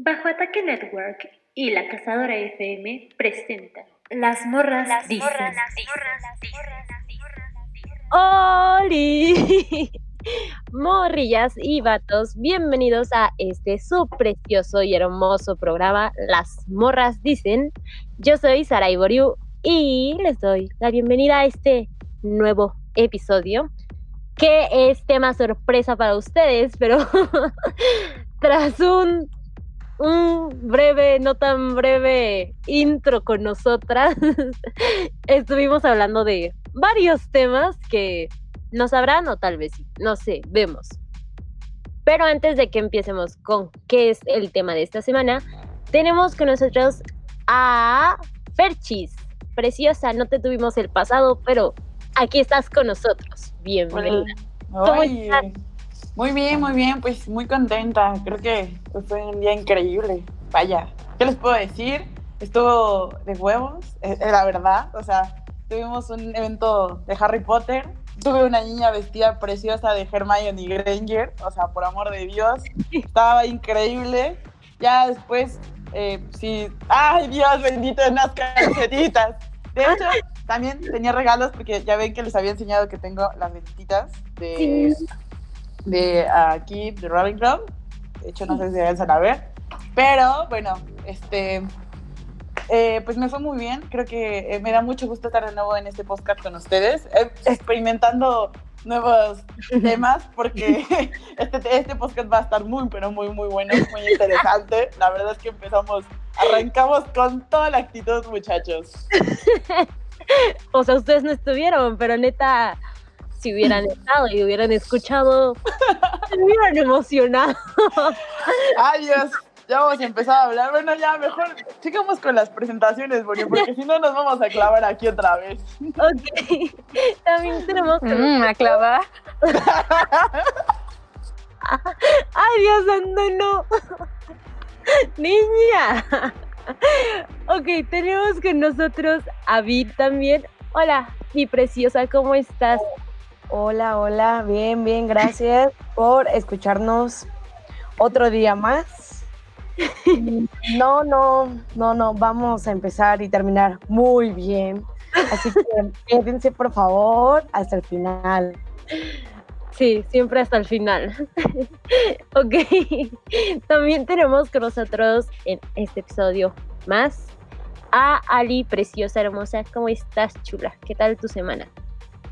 Bajo Ataque Network y La Cazadora FM presentan Las Morras Las Dicen. Morras, ¡Holi! Morrillas y vatos, bienvenidos a este su precioso y hermoso programa Las Morras Dicen. Yo soy Sara Iboriu y les doy la bienvenida a este nuevo episodio que es tema sorpresa para ustedes, pero tras un, un breve, no tan breve intro con nosotras, estuvimos hablando de varios temas que no sabrán o tal vez sí, no sé, vemos. Pero antes de que empecemos con qué es el tema de esta semana, tenemos con nosotros a Ferchis. Preciosa, no te tuvimos el pasado, pero aquí estás con nosotros. Bienvenida. Muy bien, muy bien, pues muy contenta. Creo que fue un día increíble. Vaya, ¿qué les puedo decir? Estuvo de huevos, es, la verdad. O sea, tuvimos un evento de Harry Potter. Tuve una niña vestida preciosa de Hermione Granger, o sea, por amor de Dios, estaba increíble. Ya después, eh, sí, ay Dios bendito, unas calcetitas. De hecho, también tenía regalos porque ya ven que les había enseñado que tengo las vestitas de, de aquí, de Club. De hecho, no sé si van a ver. Pero bueno, este, eh, pues me fue muy bien. Creo que eh, me da mucho gusto estar de nuevo en este podcast con ustedes, eh, experimentando nuevos temas, porque este, este podcast va a estar muy, pero muy, muy bueno, muy interesante. La verdad es que empezamos, arrancamos con toda la actitud, muchachos. o sea, ustedes no estuvieron, pero neta, si hubieran estado y hubieran escuchado, se hubieran emocionado. Ay, Dios, ya vamos a empezar a hablar. Bueno, ya mejor sigamos con las presentaciones, porque, porque si no nos vamos a clavar aquí otra vez. Ok, también tenemos que... Mm, a clavar. Ay, Dios santo, no. Niña. ok, tenemos con nosotros a Vid también. Hola, mi preciosa, ¿cómo estás? Hola, hola, bien, bien, gracias por escucharnos otro día más. No, no, no, no, vamos a empezar y terminar muy bien. Así que quédense por favor hasta el final. Sí, siempre hasta el final. ok. También tenemos con nosotros en este episodio más a Ali, preciosa, hermosa. ¿Cómo estás, chula? ¿Qué tal tu semana?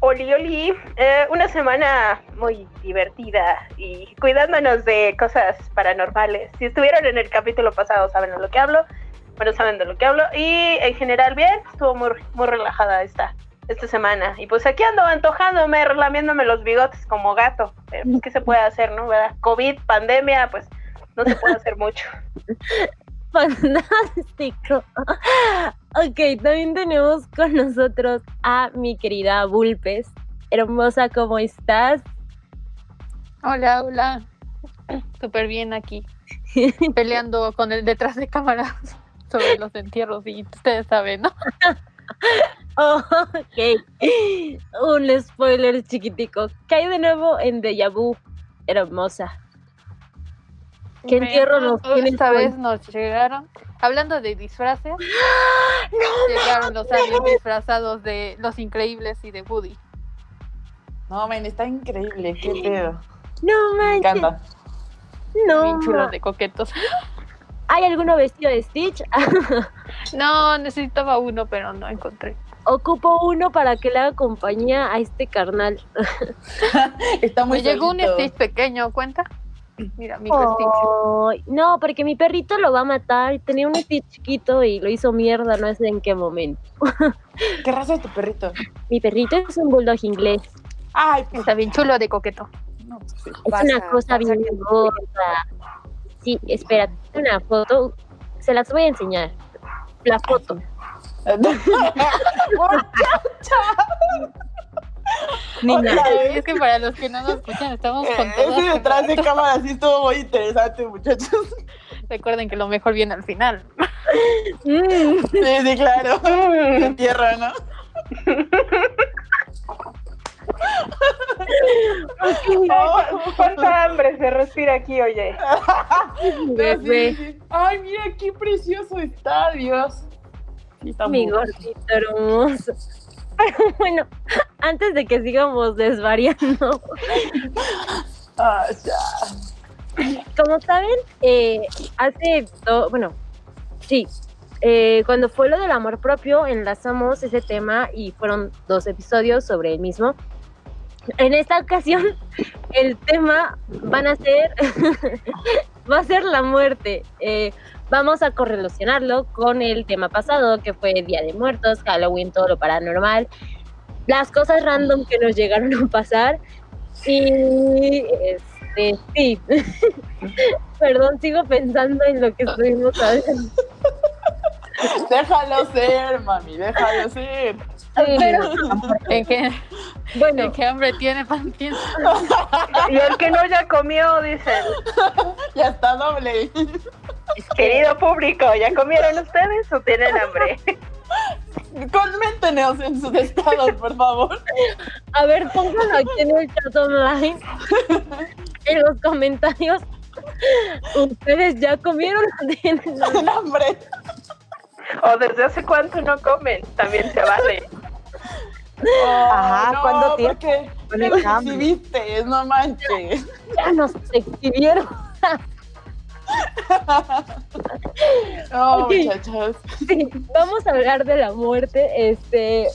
Oli, Oli, eh, una semana muy divertida y cuidándonos de cosas paranormales. Si estuvieron en el capítulo pasado saben de lo que hablo, bueno, saben de lo que hablo y en general bien, estuvo muy, muy relajada esta esta semana. Y pues aquí ando antojándome, relamiéndome los bigotes como gato. Pues, ¿qué se puede hacer, no? COVID, pandemia, pues no se puede hacer mucho. Fantástico. Ok, también tenemos con nosotros a mi querida Bulpes. Hermosa, ¿cómo estás? Hola, hola. Súper bien aquí. Peleando con el detrás de cámaras sobre los entierros y ustedes saben, ¿no? ok. Un spoiler chiquitico. ¿Qué hay de nuevo en Deja Vu? Hermosa. ¿Qué entierro nos tiene Esta vez nos llegaron, hablando de disfraces, no, llegaron los aliens disfrazados de Los Increíbles y de Woody. No, men, está increíble, qué pedo. No, man. Me encanta. No. Bien chulos de coquetos. ¿Hay alguno vestido de Stitch? no, necesitaba uno, pero no encontré ocupo uno para que le haga compañía a este carnal. Está muy Me llegó un Stitch pequeño, ¿cuenta? Mira, mi Stitch. No, porque mi perrito lo va a matar. Tenía un Stitch chiquito y lo hizo mierda, no sé en qué momento. ¿Qué raza es tu perrito? Mi perrito es un bulldog inglés. Ay, pues, está bien chulo de coqueto. es una cosa bien gorda. Sí, espera, una foto. Se las voy a enseñar. La foto. Niña, es que para los que no nos escuchan, estamos con todo. Ese detrás de cámara sí estuvo muy interesante, muchachos. Recuerden que lo mejor viene al final. Sí, sí, claro. En tierra, ¿no? ¿Cuánta hambre se respira aquí, oye? Sí. Ay, mira qué precioso está, Dios. Sí, está Mi muy- gordito hermoso. Pero bueno, antes de que sigamos desvariando, como saben, eh, hace, bueno, sí, eh, cuando fue lo del amor propio, enlazamos ese tema y fueron dos episodios sobre el mismo. En esta ocasión, el tema van a ser, va a ser la muerte. Eh, vamos a correlacionarlo con el tema pasado, que fue Día de Muertos, Halloween, todo lo paranormal, las cosas random que nos llegaron a pasar. Y este, sí, perdón, sigo pensando en lo que estuvimos hablando. Déjalo ser, mami, déjalo ser. Pero ¿En qué, bueno, en qué hambre tiene Pantín? Y el que no ya comió, dicen. Ya está doble. Querido público, ¿ya comieron ustedes o tienen hambre? Coméntenos en sus estados, por favor. a ver, pónganlo aquí en el chat online, en los comentarios. ¿Ustedes ya comieron? ¿Tienen hambre? O desde hace cuánto no comen, también se vale. Ajá, no, ¿cuándo tiempo? porque lo hambre. exhibiste, no manches. Ya nos exhibieron. No, Ok. muchachos. Sí, vamos a hablar de la muerte. Este,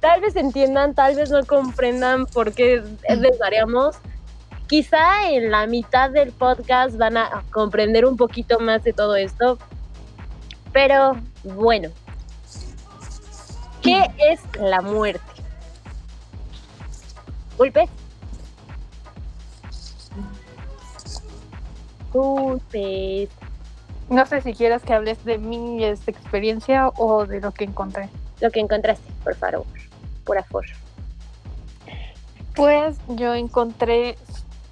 tal vez entiendan, tal vez no comprendan por qué desvariamos. Quizá en la mitad del podcast van a comprender un poquito más de todo esto. Pero bueno, ¿qué es la muerte? Golpe. Golpes. No sé si quieras que hables de mi experiencia o de lo que encontré. Lo que encontraste, por favor. Por favor. Pues yo encontré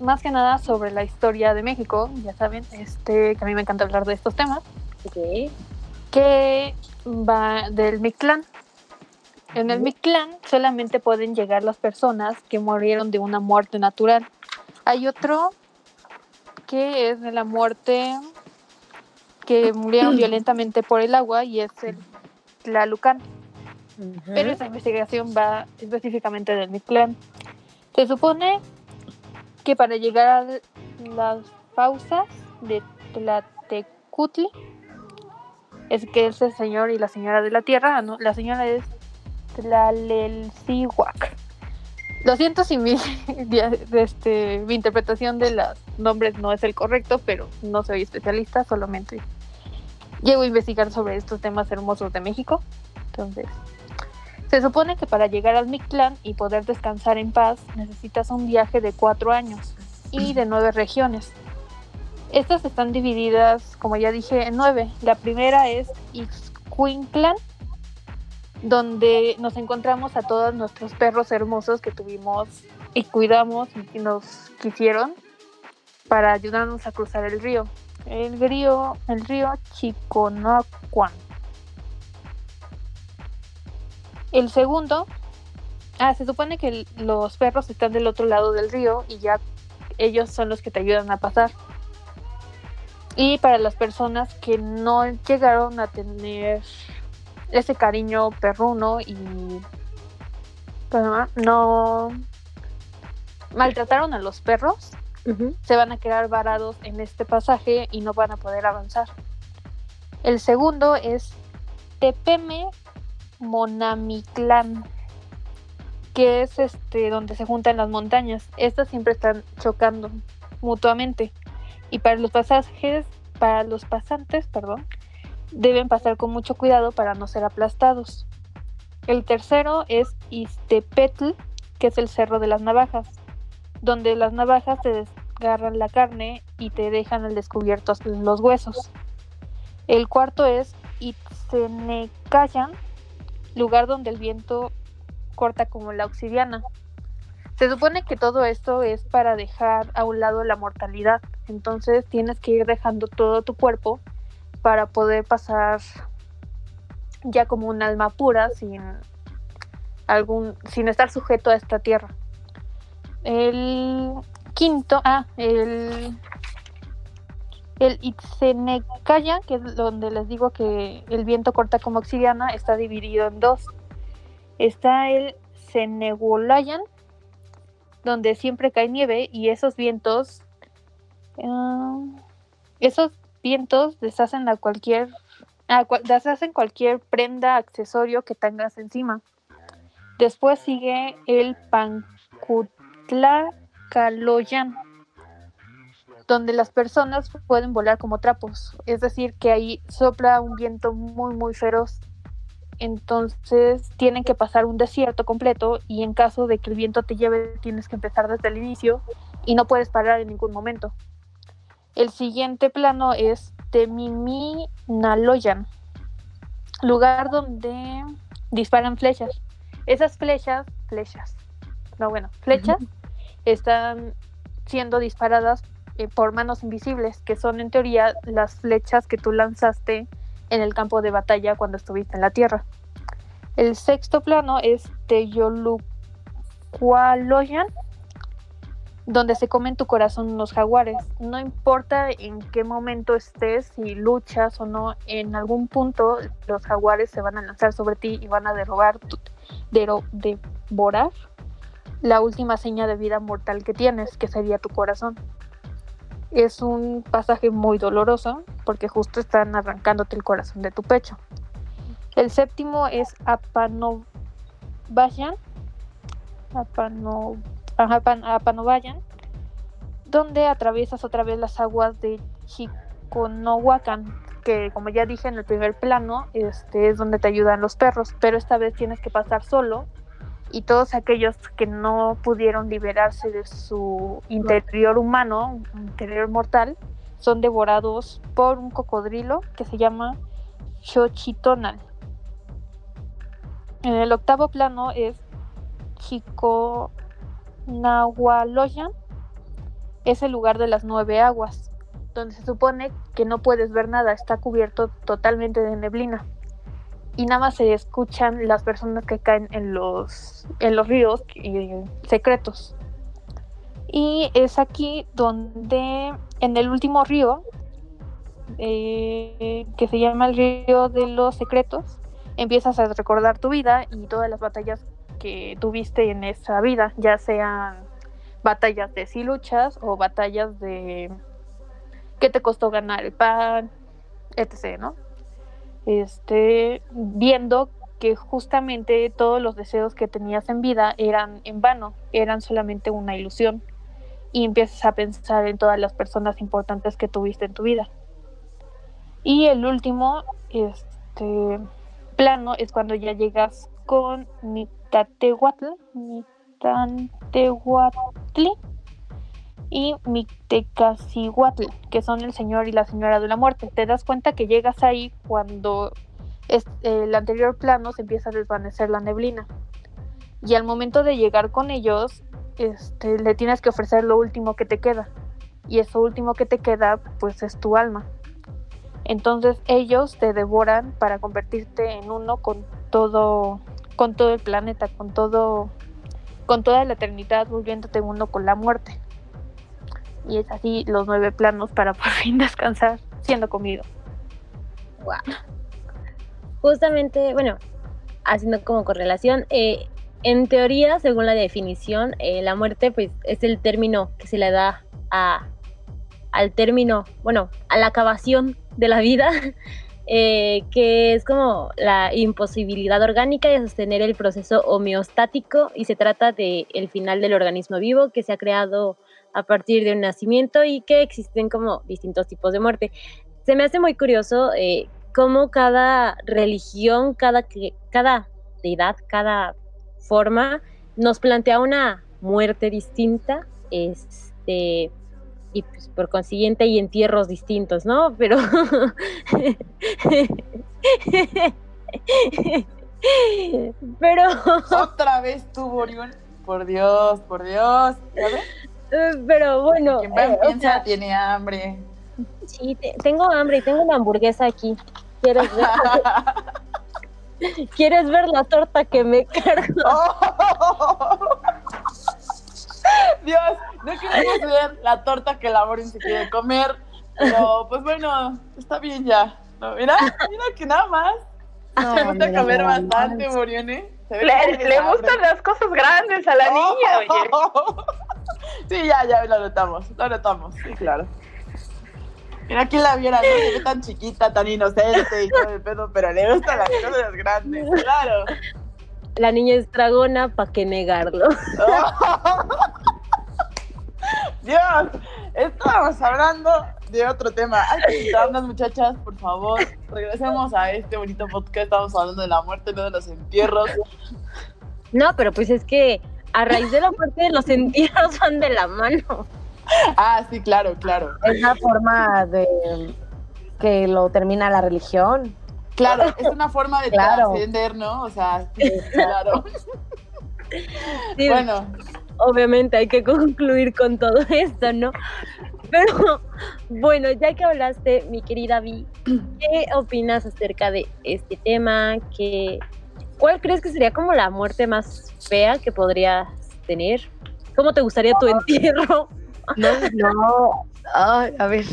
más que nada sobre la historia de México, ya saben, este, que a mí me encanta hablar de estos temas, Ok. Que va del Mictlán. En el Mictlán solamente pueden llegar las personas que murieron de una muerte natural. Hay otro que es de la muerte que murieron violentamente por el agua y es el Tlalucán. Pero esa investigación va específicamente del Mictlán. Se supone que para llegar a las pausas de Tlatecutli, es que es el señor y la señora de la tierra, ah, no, la señora es Tlalelcihuac. Lo siento si mi, este, mi interpretación de los nombres no es el correcto, pero no soy especialista, solamente llego a investigar sobre estos temas hermosos de México. Entonces, se supone que para llegar al Mictlán y poder descansar en paz necesitas un viaje de cuatro años y de nueve regiones. Estas están divididas, como ya dije, en nueve. La primera es Ixcuintlan, donde nos encontramos a todos nuestros perros hermosos que tuvimos y cuidamos y nos quisieron para ayudarnos a cruzar el río. El río, el río Chiconacuan. El segundo, ah, se supone que los perros están del otro lado del río y ya ellos son los que te ayudan a pasar. Y para las personas que no llegaron a tener ese cariño perruno y no maltrataron a los perros, se van a quedar varados en este pasaje y no van a poder avanzar. El segundo es Tepeme Monamiclán, que es este donde se juntan las montañas. Estas siempre están chocando mutuamente y para los pasajes, para los pasantes, perdón, deben pasar con mucho cuidado para no ser aplastados. El tercero es Istepetl, que es el cerro de las navajas, donde las navajas te desgarran la carne y te dejan al descubierto los huesos. El cuarto es Itzenecayan, lugar donde el viento corta como la obsidiana. Se supone que todo esto es para dejar a un lado la mortalidad, entonces tienes que ir dejando todo tu cuerpo para poder pasar ya como un alma pura sin algún sin estar sujeto a esta tierra. el quinto, ah, el, el Itzenekaya, que es donde les digo que el viento corta como obsidiana, está dividido en dos. Está el Senegolayan, donde siempre cae nieve y esos vientos, ah, esos vientos deshacen a cualquier, cua- deshacen cualquier prenda, accesorio que tengas encima. Después sigue el Pancutlacaloyan, donde las personas pueden volar como trapos. Es decir, que ahí sopla un viento muy, muy feroz. Entonces tienen que pasar un desierto completo y en caso de que el viento te lleve tienes que empezar desde el inicio y no puedes parar en ningún momento. El siguiente plano es Temiminaloyan, lugar donde disparan flechas. Esas flechas, flechas, no bueno, flechas están siendo disparadas eh, por manos invisibles, que son en teoría las flechas que tú lanzaste en el campo de batalla cuando estuviste en la tierra. El sexto plano es Teyolucualoyan, donde se comen tu corazón los jaguares. No importa en qué momento estés, si luchas o no, en algún punto los jaguares se van a lanzar sobre ti y van a dero- devorar la última seña de vida mortal que tienes, que sería tu corazón. Es un pasaje muy doloroso porque justo están arrancándote el corazón de tu pecho. El séptimo es Apanovayan. Apano, Apan- Apanovayan, donde atraviesas otra vez las aguas de Chiconohuacan, que como ya dije en el primer plano, este es donde te ayudan los perros, pero esta vez tienes que pasar solo y todos aquellos que no pudieron liberarse de su interior humano, interior mortal, son devorados por un cocodrilo que se llama Xochitonal. En el octavo plano es Chiconahualoyan, es el lugar de las nueve aguas, donde se supone que no puedes ver nada, está cubierto totalmente de neblina y nada más se escuchan las personas que caen en los, en los ríos eh, secretos. Y es aquí donde, en el último río, eh, que se llama el río de los secretos, empiezas a recordar tu vida y todas las batallas que tuviste en esa vida, ya sean batallas de sí luchas o batallas de que te costó ganar el pan, etc., ¿no? Este, viendo que justamente todos los deseos que tenías en vida eran en vano, eran solamente una ilusión. Y empiezas a pensar en todas las personas importantes que tuviste en tu vida. Y el último este, plano es cuando ya llegas con Mitatehuatl, Mitatehuatli y Mictecacihuatl, que son el señor y la señora de la muerte. Te das cuenta que llegas ahí cuando el anterior plano se empieza a desvanecer la neblina. Y al momento de llegar con ellos, este, le tienes que ofrecer lo último que te queda. Y eso último que te queda, pues es tu alma. Entonces ellos te devoran para convertirte en uno con todo, con todo el planeta, con todo, con toda la eternidad, volviéndote uno con la muerte y es así los nueve planos para por fin descansar siendo comido. Justamente, bueno, haciendo como correlación, eh, en teoría, según la definición, eh, la muerte pues es el término que se le da a, al término, bueno, a la acabación de la vida, eh, que es como la imposibilidad orgánica de sostener el proceso homeostático y se trata de el final del organismo vivo que se ha creado a partir de un nacimiento y que existen como distintos tipos de muerte. Se me hace muy curioso eh, cómo cada religión, cada, cada deidad, cada forma nos plantea una muerte distinta, este, y pues por consiguiente hay entierros distintos, ¿no? Pero pero Otra vez tú. Por Dios, por Dios. Eh, pero bueno, Quien eh, o piensa sea, tiene hambre. sí, te- tengo hambre y tengo una hamburguesa aquí. ¿Quieres ver? ¿Quieres ver la torta que me cargo? Oh. Dios, no queremos ver la torta que la Morin se quiere comer, pero pues bueno, está bien ya. No, mira, mira que nada más. No, Te gusta mira, comer bastante. Morione. Se Le, le gustan las cosas grandes a la niña, oye. Sí, ya, ya lo notamos, lo notamos, sí, claro. Mira quién la viera, no se ve tan chiquita, tan inocente y todo el pedo, pero le gustan las cosas grandes, claro. La niña es dragona, ¿para qué negarlo? Dios, estábamos hablando de otro tema. Hay que quitarnos, muchachas, por favor. Regresemos a este bonito podcast. Estamos hablando de la muerte, no de los entierros. No, pero pues es que a raíz de la muerte de los entierros van de la mano. Ah, sí, claro, claro. Es la forma de que lo termina la religión. Claro, es una forma de Claro. trascender, ¿no? O sea, sí, claro. Sí, Bueno, obviamente hay que concluir con todo esto, ¿no? Pero bueno, ya que hablaste, mi querida Vi, ¿qué opinas acerca de este tema? ¿Qué, ¿Cuál crees que sería como la muerte más fea que podrías tener? ¿Cómo te gustaría tu entierro? No, no. Ay, a ver.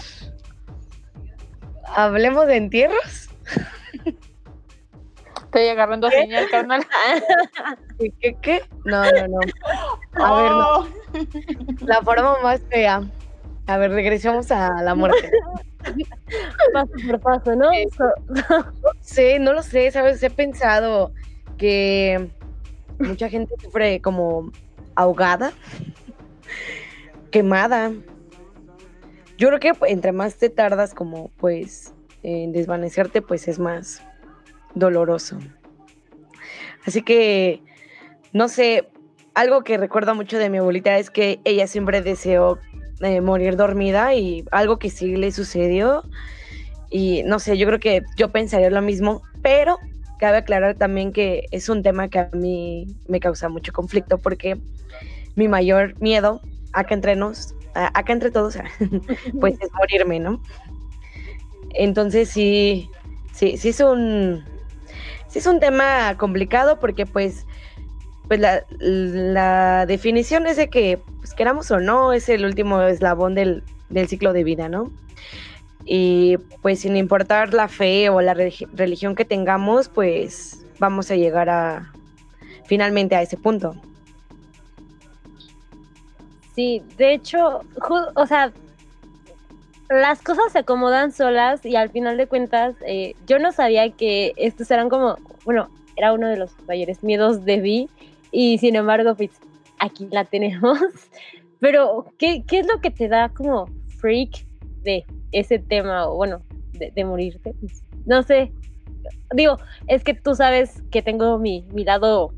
Hablemos de entierros. Estoy agarrando señal, carnal. ¿Qué, qué, qué? No, no, no. A ver, no. oh, La forma más fea. A ver, regresemos a la muerte. Paso por paso, ¿no? Sí, no lo sé, ¿sabes? He pensado que mucha gente sufre como ahogada, quemada. Yo creo que entre más te tardas como pues en desvanecerte, pues es más doloroso. Así que, no sé, algo que recuerdo mucho de mi abuelita es que ella siempre deseó eh, morir dormida y algo que sí le sucedió. Y no sé, yo creo que yo pensaría lo mismo, pero cabe aclarar también que es un tema que a mí me causa mucho conflicto porque mi mayor miedo, acá entre nos, acá entre todos, pues es morirme, ¿no? Entonces sí, sí, sí es un, sí es un tema complicado porque pues, pues la, la definición es de que, pues queramos o no, es el último eslabón del, del ciclo de vida, ¿no? Y pues sin importar la fe o la religi- religión que tengamos, pues vamos a llegar a finalmente a ese punto. Sí, de hecho, o sea, las cosas se acomodan solas y al final de cuentas, eh, yo no sabía que estos eran como, bueno, era uno de los mayores miedos de Vi y sin embargo, pues aquí la tenemos. Pero, ¿qué, qué es lo que te da como freak de ese tema o bueno, de, morirte? Pues, no sé. Digo, es que tú sabes que tengo mi, mi lado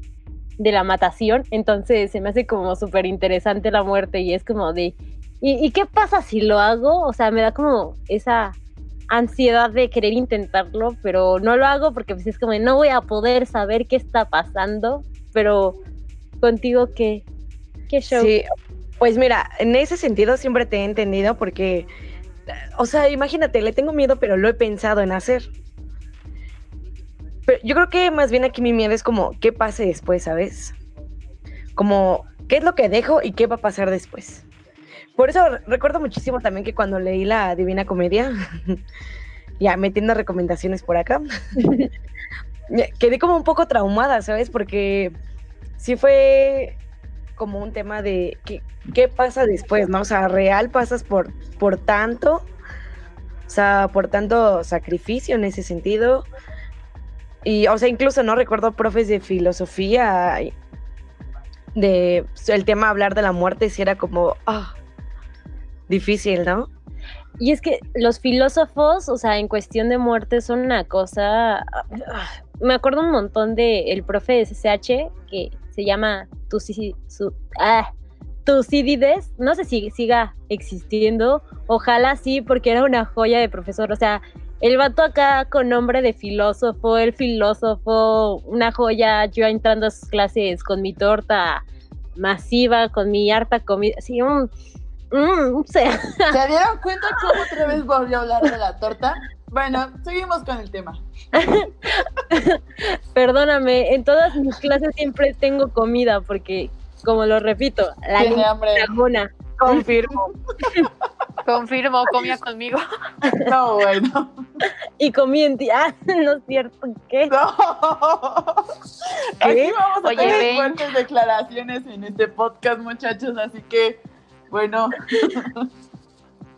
de la matación, entonces se me hace como súper interesante la muerte y es como de, ¿y, qué pasa si lo hago? O sea, me da como esa ansiedad de querer intentarlo, pero no lo hago porque pues es como, no voy a poder saber qué está pasando, pero contigo, ¿qué, qué show? Sí, pues mira, en ese sentido siempre te he entendido porque, o sea, imagínate, le tengo miedo, pero lo he pensado en hacer. Pero yo creo que más bien aquí mi miedo es como, ¿qué pase después, sabes? Como, ¿qué es lo que dejo y qué va a pasar después? Por eso re- recuerdo muchísimo también que cuando leí la Divina Comedia, ya metiendo recomendaciones por acá, quedé como un poco traumada, ¿sabes? Porque sí fue como un tema de qué, qué pasa después, ¿no? O sea, real pasas por, por tanto, o sea, por tanto sacrificio en ese sentido. Y, o sea, incluso, ¿no? Recuerdo profes de filosofía, de el tema hablar de la muerte, si era como, ah, difícil, ¿no? Y es que los filósofos, o sea, en cuestión de muerte son una cosa... Me acuerdo un montón de el profe de CCH que se llama ah, Tucídides. No sé si siga existiendo. Ojalá sí, porque era una joya de profesor. O sea, el vato acá con nombre de filósofo, el filósofo, una joya. Yo entrando a sus clases con mi torta masiva, con mi harta comida. Así, un... mm, ¿Se dieron cuenta cómo otra vez volvió a hablar de la torta? Bueno, seguimos con el tema. Perdóname, en todas mis clases siempre tengo comida porque como lo repito, la Tiene hambre. dragona. Confirmo. Confirmo, comía conmigo. No, bueno. Y comí en ti. Ah, no es cierto, ¿qué? No. Aquí vamos a Oye, tener ven. fuertes declaraciones en este podcast, muchachos, así que, bueno,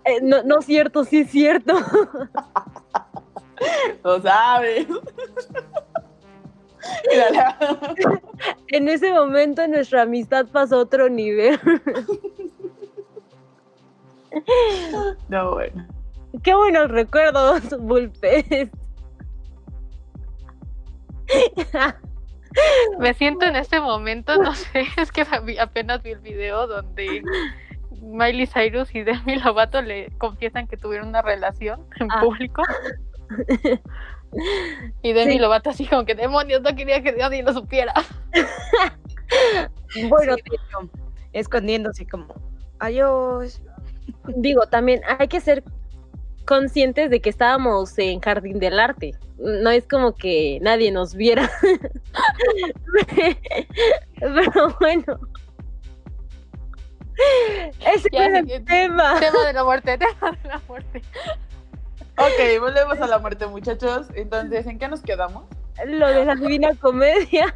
Eh, no, no es cierto, sí es cierto. lo sabes. Mírala. En ese momento nuestra amistad pasó a otro nivel. No, bueno. Qué buenos recuerdos, Bullpes. Me siento en este momento, no sé, es que apenas vi el video donde Miley Cyrus y Demi Lovato le confiesan que tuvieron una relación en Ah. público. Y Demi Sí. Lovato así como que demonios, no quería que nadie lo supiera. Bueno, Sí, escondiéndose como, adiós. digo, también hay que ser conscientes de que estábamos en Jardín del Arte. No es como que nadie nos viera. Pero bueno. Ese Ya, es el tema. Tema de la muerte, tema de la muerte. Ok, volvemos a la muerte, muchachos. Entonces, ¿en qué nos quedamos? Lo de la divina comedia.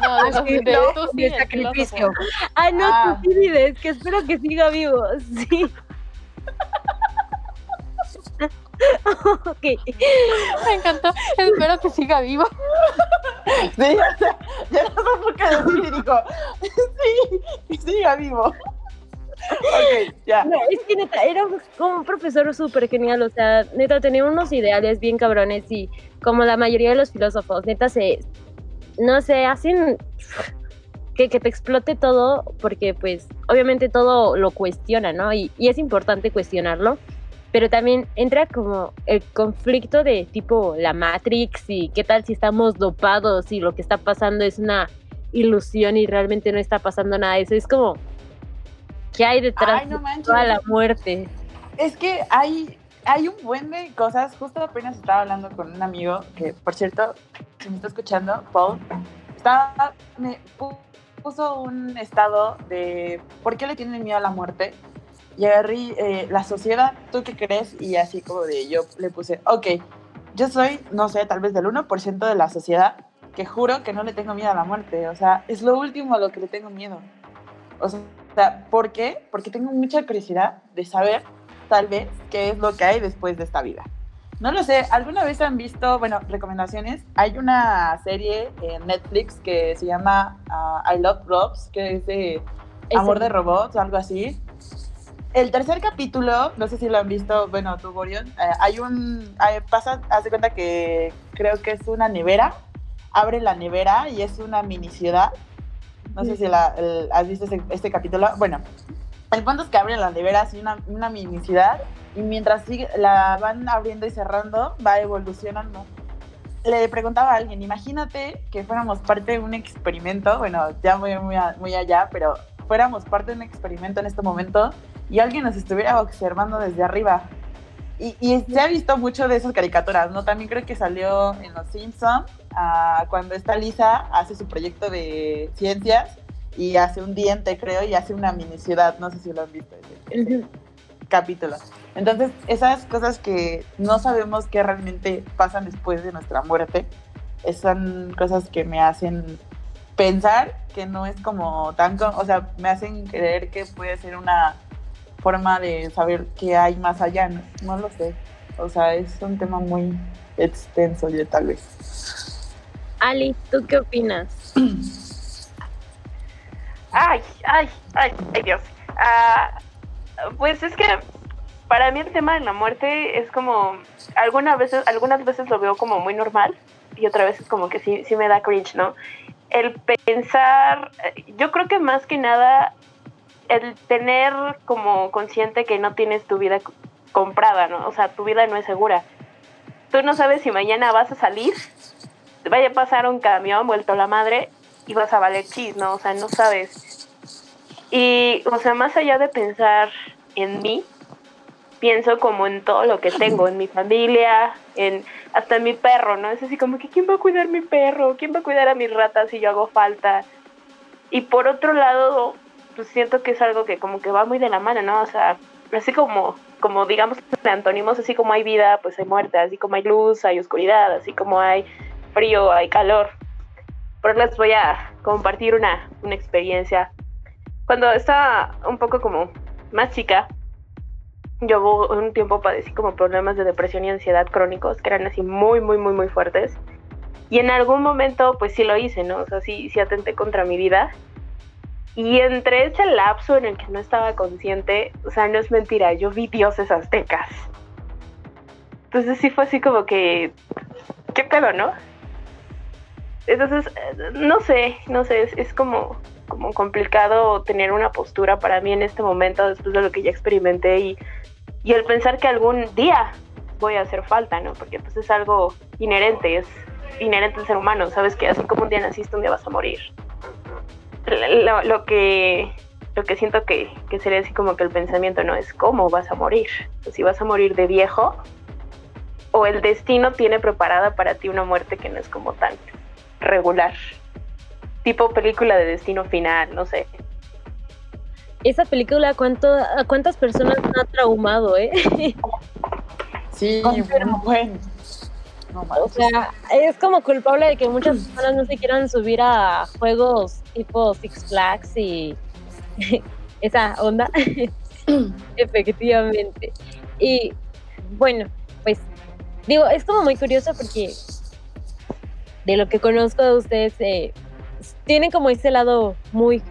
No, de, los, Sí, de ¿no? tú sí, De el sacrificio. filósofo. Ay, no, Ah. Tucídides, que espero que siga vivo. Sí. Ok. Me encantó. Espero que siga vivo. Sí, o sea, ya no supo qué decir y dijo, sí, que siga vivo. Ok, ya. No, es que neta, era un profesor súper genial, o sea, neta, tenía unos ideales bien cabrones y como la mayoría de los filósofos, neta, se, no sé, hacen que, que te explote todo porque pues obviamente todo lo cuestiona, ¿no? Y, y es importante cuestionarlo, pero también entra como el conflicto de tipo la Matrix y qué tal si estamos dopados y lo que está pasando es una ilusión y realmente no está pasando nada eso, es como... ¿Qué hay detrás Ay, no de toda la muerte? Es que hay, hay un buen de cosas. Justo apenas estaba hablando con un amigo que, por cierto, si me está escuchando, Paul, estaba, me pu- puso un estado de por qué le tienen miedo a la muerte. Y agarré eh, la sociedad, ¿tú qué crees? Y así como de yo le puse, ok, yo soy, no sé, tal vez del 1% de la sociedad que juro que no le tengo miedo a la muerte. O sea, es lo último a lo que le tengo miedo. O sea, ¿por qué? Porque tengo mucha curiosidad de saber, tal vez, qué es lo que hay después de esta vida. No lo sé, ¿alguna vez han visto, bueno, recomendaciones? Hay una serie en Netflix que se llama ah, I Love Robots, que es de Amor de Robots, algo así. El tercer capítulo, no sé si lo han visto, bueno, tú, Borion, eh, hay un, hay- pasa, haz de cuenta que creo que es una nevera, abre la nevera y es una mini ciudad. No sé si la, el- has visto ese- este capítulo. Bueno, el punto es que abren la nevera, así una, una mini ciudad, y mientras sigue, la van abriendo y cerrando, va evolucionando. Le preguntaba a alguien, imagínate que fuéramos parte de un experimento, bueno, ya muy, muy, muy allá, pero fuéramos parte de un experimento en este momento y alguien nos estuviera observando desde arriba. Y, y se ha visto mucho de esas caricaturas, ¿no? También creo que salió en Los Simpsons, cuando esta Lisa hace su proyecto de ciencias y hace un diente, creo, y hace una mini ciudad, no sé si lo han visto ese, ese Ujú. capítulo. Entonces, esas cosas que no sabemos qué realmente pasan después de nuestra muerte, son cosas que me hacen pensar que no es como tan, o sea, me hacen creer que puede ser una forma de saber qué hay más allá, no, No lo sé. O sea, es un tema muy extenso, yo tal vez. Ali, ¿tú qué opinas? Ay, ay, ay, ay Dios. Ah, pues es que para mí el tema de la muerte es como algunas veces, algunas veces lo veo como muy normal y otras veces como que sí, sí me da cringe, ¿no? El pensar, yo creo que más que nada el tener como consciente que no tienes tu vida comprada, ¿no? O sea, tu vida no es segura. Tú no sabes si mañana vas a salir, vaya a pasar un camión vuelto a la madre y vas a valer chis, ¿no? O sea, no sabes. Y, o sea, más allá de pensar en mí, pienso como en todo lo que tengo, en mi familia, en hasta en mi perro, ¿no? Es así como que, ¿quién va a cuidar mi perro? ¿Quién va a cuidar a mis ratas si yo hago falta? Y por otro lado, pues siento que es algo que como que va muy de la mano, ¿no? O sea, así como, como digamos de antónimos, así como hay vida, pues hay muerte, así como hay luz, hay oscuridad, así como hay frío, hay calor. Por les voy a compartir una, una experiencia. Cuando estaba un poco como más chica, yo un tiempo padecí como problemas de depresión y ansiedad crónicos, que eran así muy, muy, muy, muy fuertes. Y en algún momento, pues sí lo hice, ¿no? O sea, sí, sí atenté contra mi vida. Y entre ese lapso en el que no estaba consciente, o sea, no es mentira, yo vi dioses aztecas. Entonces sí fue así como que, ¿qué pedo, no? Entonces, no sé, no sé, es, como, como complicado tener una postura para mí en este momento después de lo que ya experimenté y, y el pensar que algún día voy a hacer falta, ¿no? Porque pues es algo inherente, es inherente al ser humano, sabes que así como un día naciste, un día vas a morir. Lo, que lo que siento que, sería así como que el pensamiento no es cómo vas a morir, si vas a morir de viejo o el destino tiene preparada para ti una muerte que no es como tan regular, tipo película de destino final, no sé. Esa película, ¿cuánto, ¿a cuántas personas ha traumado, eh? Sí, bueno o sea, es como culpable de que muchas personas no se quieran subir a juegos tipo Six Flags y esa onda. Efectivamente. Y bueno, pues digo, es como muy curioso porque de lo que conozco de ustedes, eh, tienen como ese lado muy,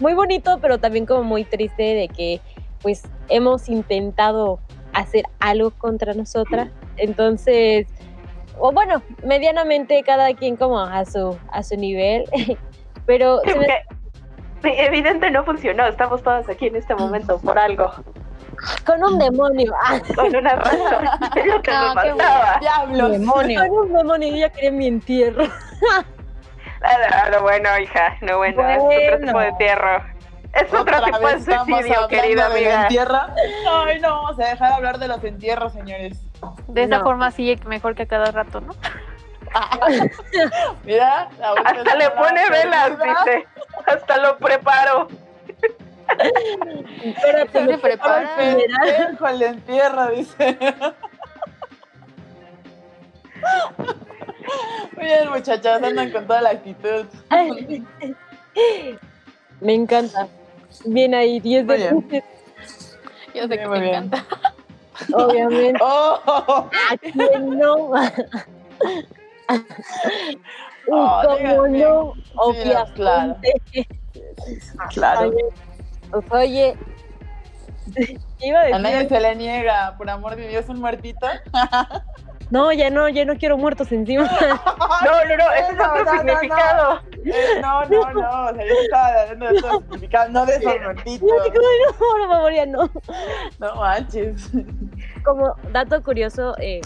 muy bonito, pero también como muy triste de que pues hemos intentado hacer algo contra nosotras. Entonces, o bueno, medianamente cada quien como a su, a su nivel, pero... Evidente no funcionó, estamos todas aquí en este momento por algo. Con un demonio. Con una razón. Es lo que no, me faltaba. Diablos. Demonio. Con un demonio y ella quería mi entierro. No, no, bueno, hija, no bueno, bueno. es otro tipo de entierro. Es otro tipo de suicidio, querida amiga. Entierra? Ay, no vamos a dejar de hablar de los entierros, señores. De esa forma sí, mejor que a cada rato, ¿no? Mira, hasta le pone velas, dice. Hasta lo preparo. Espérate, me prepara. El entierra, dice. Muy bien, muchachas, andan con toda la actitud. Me encanta. Bien ahí, 10 de 10. Yo sé que me encanta. Obviamente. Oh. ¿A quién no? oh, ¿Cómo no? Obviamente. claro. claro. Pues, oye, iba a decir. A nadie se le niega, por amor de Dios, un muertito. No, ya no, ya no quiero muertos encima. No, no, no, ese es otro significado. No, no, no, o sea, yo estaba hablando de otro significado, no de esos muertitos. No, no, memoria, no. No manches. Como dato curioso, eh,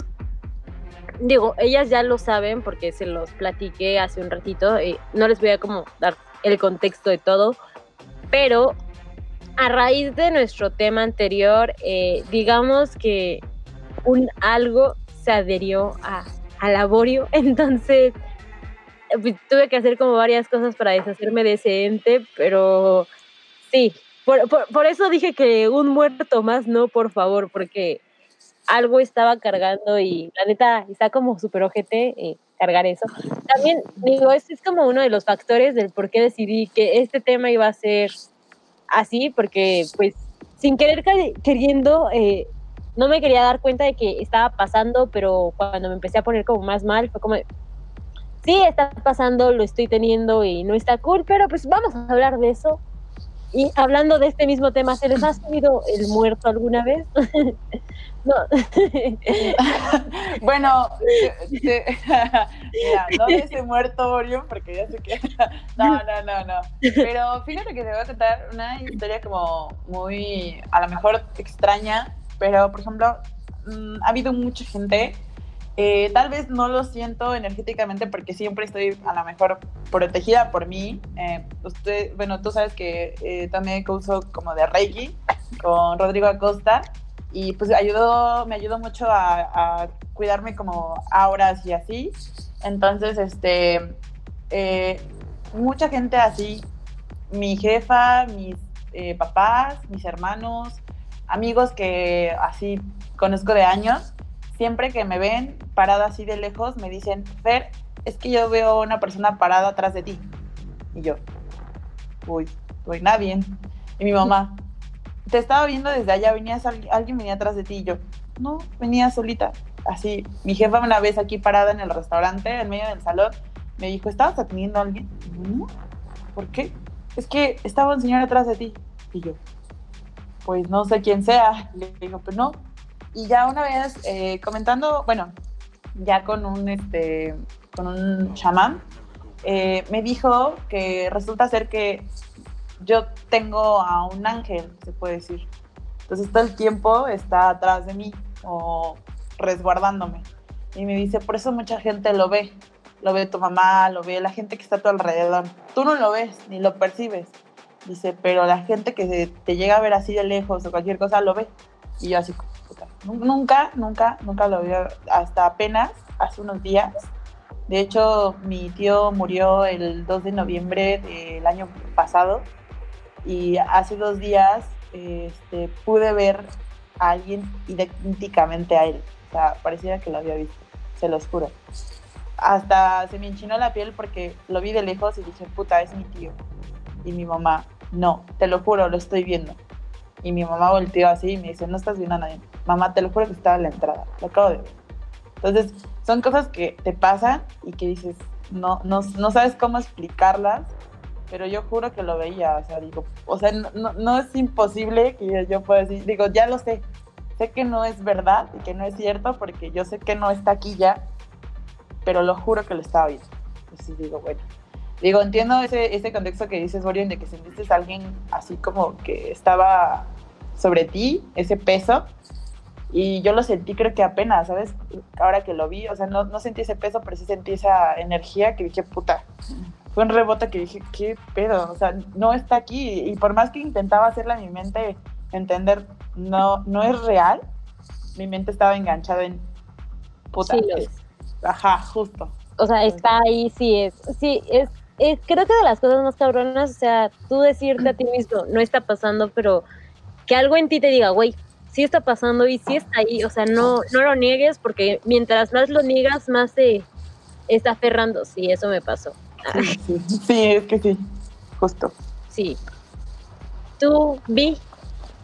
digo, ellas ya lo saben porque se los platiqué hace un ratito, y no les voy a como dar el contexto de todo, pero a raíz de nuestro tema anterior, eh, digamos que un algo se adherió a, a Laborio, entonces pues, tuve que hacer como varias cosas para deshacerme de ese ente, pero sí, por, por, eso dije que un muerto más no, por favor, porque algo estaba cargando y la neta está como súper ojete eh, cargar eso. También digo, este es como uno de los factores del por qué decidí que este tema iba a ser así, porque pues sin querer queriendo eh, no me quería dar cuenta de que estaba pasando, pero cuando me empecé a poner como más mal, fue como, sí, está pasando, lo estoy teniendo y no está cool, pero pues vamos a hablar de eso. Y hablando de este mismo tema, ¿se les ha subido el muerto alguna vez? no. bueno, mira, no de ese muerto, Orión, porque ya sé que... no, no, no, no. Pero fíjate que te voy a contar una historia como muy, a lo mejor extraña, pero, por ejemplo, mm, ha habido mucha gente, eh, tal vez no lo siento energéticamente porque siempre estoy a lo mejor protegida por mí. Eh, usted, bueno, tú sabes que eh, también uso como de Reiki con Rodrigo Acosta y pues ayudó, me ayudó mucho a, a cuidarme como auras y así. Entonces, este, mucha gente así mi jefa, mis eh, papás, mis hermanos, amigos que así conozco de años, siempre que me ven parada así de lejos, me dicen, Fer, es que yo veo una persona parada atrás de ti. Y yo, uy, uy, nada bien. Y mi mamá, te estaba viendo desde allá, venías, alguien venía atrás de ti. Y yo, no, venía solita. Así, mi jefa una vez aquí parada en el restaurante, en medio del salón, me dijo, ¿estabas atendiendo a alguien? no, ¿por qué? Es que estaba un señor atrás de ti. Y yo, pues no sé quién sea. Le digo, pues no. Y ya una vez eh, comentando, bueno, ya con un, este, con un chamán, eh, me dijo que resulta ser que yo tengo a un ángel, se puede decir. Entonces todo el tiempo está atrás de mí o resguardándome. Y me dice, por eso mucha gente lo ve. Lo ve tu mamá, lo ve la gente que está a tu alrededor. Tú no lo ves ni lo percibes. Dice, pero la gente que te llega a ver así de lejos o cualquier cosa lo ve. Y yo así, puta, nunca, nunca, nunca lo vi hasta apenas, hace unos días. De hecho, mi tío murió el 2 de noviembre del año pasado y hace dos días este, pude ver a alguien idénticamente a él. O sea, parecía que lo había visto, se los juro. Hasta se me enchinó la piel porque lo vi de lejos y dije, puta, es mi tío. Y mi mamá, no, te lo juro, lo estoy viendo. Y mi mamá volteó así y me dice, no estás viendo a nadie. Mamá, te lo juro que estaba en la entrada, lo acabo de ver. Entonces, son cosas que te pasan y que dices, no, no, no sabes cómo explicarlas, pero yo juro que lo veía, o sea, digo, o sea, no, es imposible que yo pueda decir, digo, ya lo sé, sé que no es verdad y que no es cierto porque yo sé que no está aquí ya, pero lo juro que lo estaba viendo. Entonces digo, bueno, Digo, entiendo ese, ese contexto que dices, Borian, de que sentiste a alguien así como que estaba sobre ti, ese peso, y yo lo sentí creo que apenas, ¿sabes? Ahora que lo vi, o sea, no, no sentí ese peso, pero sí sentí esa energía que dije, puta, fue un rebote que dije, ¿qué pedo? O sea, no está aquí, y por más que intentaba hacerle a mi mente entender, no, no es real, mi mente estaba enganchada en, puta, Sí, ajá, justo. O sea, está ahí, sí es, sí, es eh, creo que de las cosas más cabronas, o sea, tú decirte a ti mismo, no está pasando, pero que algo en ti te diga, güey, sí está pasando y sí está ahí, o sea, no, no lo niegues porque mientras más lo niegas, más se está aferrando, sí, eso me pasó. Sí, sí, es que sí, justo. Sí. Tú, Vi,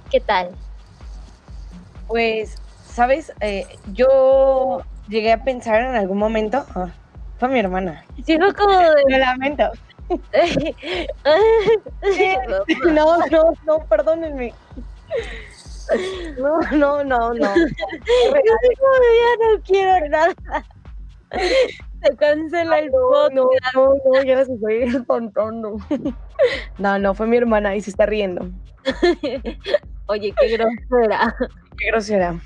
¿qué tal? Pues, ¿sabes? Eh, yo llegué a pensar en algún momento, ah, fue mi hermana. Sí, fue como de... Lo lamento. no, no, no, perdónenme. No, no, no, no. ya no quiero nada. Se cancela el podcast. No, no, no, ya se fue espantando. No, no, fue mi hermana y se está riendo. Oye, qué grosera. Qué grosera.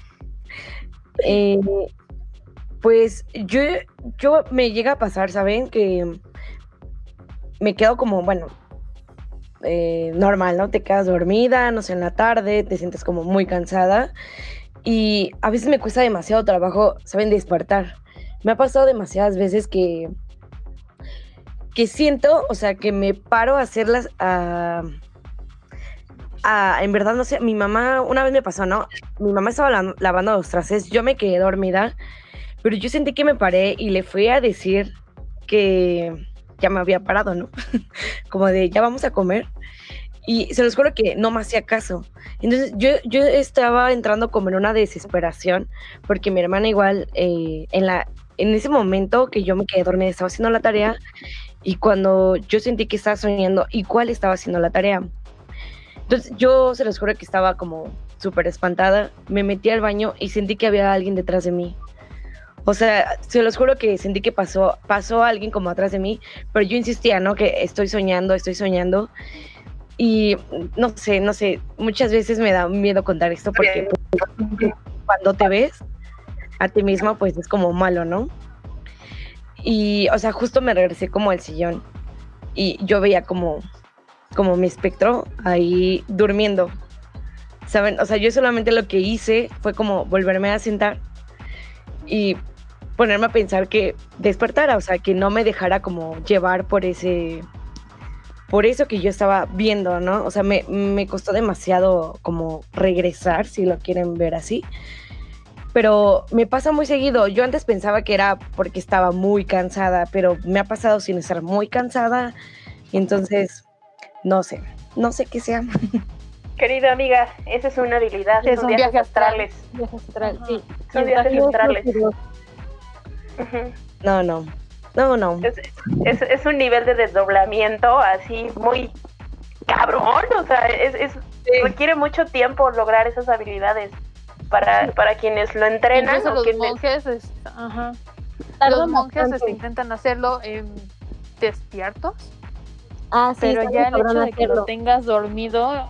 Eh, pues yo, yo me llega a pasar, ¿saben? Que me quedo como, bueno, eh, normal, ¿no? Te quedas dormida, no sé, en la tarde, te sientes como muy cansada y a veces me cuesta demasiado trabajo, ¿saben? Despertar. Me ha pasado demasiadas veces que, que siento, o sea, que me paro a hacerlas, a, a, en verdad, no sé, mi mamá, una vez me pasó, ¿no? Mi mamá estaba lavando los trastes, yo me quedé dormida, pero yo sentí que me paré y le fui a decir que ya me había parado, ¿no? Como de, ya vamos a comer. Y se los juro que no me hacía caso. Entonces yo, yo estaba entrando como en una desesperación, porque mi hermana igual, eh, en, la, en ese momento que yo me quedé dormida, estaba haciendo la tarea, y cuando yo sentí que estaba soñando, igual estaba haciendo la tarea. Entonces yo se los juro que estaba como súper espantada, me metí al baño y sentí que había alguien detrás de mí. O sea, se los juro que sentí que pasó, pasó alguien como atrás de mí, pero yo insistía, ¿no? Que estoy soñando, estoy soñando. Y no sé, no sé, muchas veces me da miedo contar esto porque cuando te ves a ti misma, pues es como malo, ¿no? Y, o sea, justo me regresé como al sillón y yo veía como, como mi espectro ahí durmiendo. ¿Saben? O sea, yo solamente lo que hice fue como volverme a sentar y ponerme a pensar que despertara, o sea, que no me dejara como llevar por ese por eso que yo estaba viendo, ¿no? O sea, me, me costó demasiado como regresar, si lo quieren ver así. Pero me pasa muy seguido. Yo antes pensaba que era porque estaba muy cansada, pero me ha pasado sin estar muy cansada. Entonces, no sé, no sé qué sea. Querida amiga, esa es una habilidad. Es son un viajes viaje astral. astrales. Viaje astral, sí. Son viajes astrales. No, no, no, no. Es, es, es un nivel de desdoblamiento así muy cabrón. O sea, es, es- requiere mucho tiempo lograr esas habilidades para, para quienes lo entrenan Incluso o los quienes- monjes, es- ajá. Los monjes este, intentan hacerlo despiertos, Ah, sí, pero ya el hecho de que lo hacerlo. tenga dormido,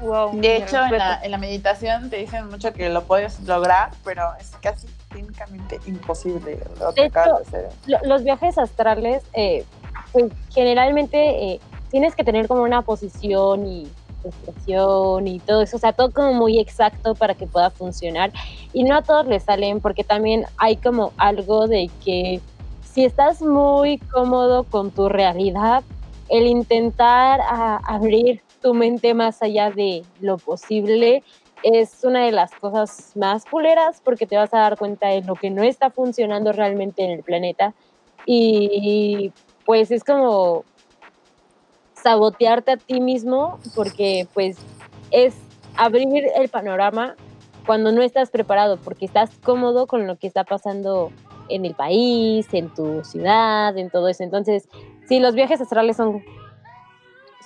wow. De hecho, en la, en la meditación te dicen mucho que lo puedes lograr, pero es casi técnicamente imposible De de los viajes astrales, eh, pues generalmente eh, tienes que tener como una posición y respiración y todo eso, o sea, todo como muy exacto para que pueda funcionar. Y no a todos les salen, porque también hay como algo de que si estás muy cómodo con tu realidad, el intentar ah, abrir tu mente más allá de lo posible es una de las cosas más culeras porque te vas a dar cuenta de lo que no está funcionando realmente en el planeta y pues es como sabotearte a ti mismo porque pues es abrir el panorama cuando no estás preparado porque estás cómodo con lo que está pasando en el país, en tu ciudad, en todo eso. Entonces, sí, los viajes astrales son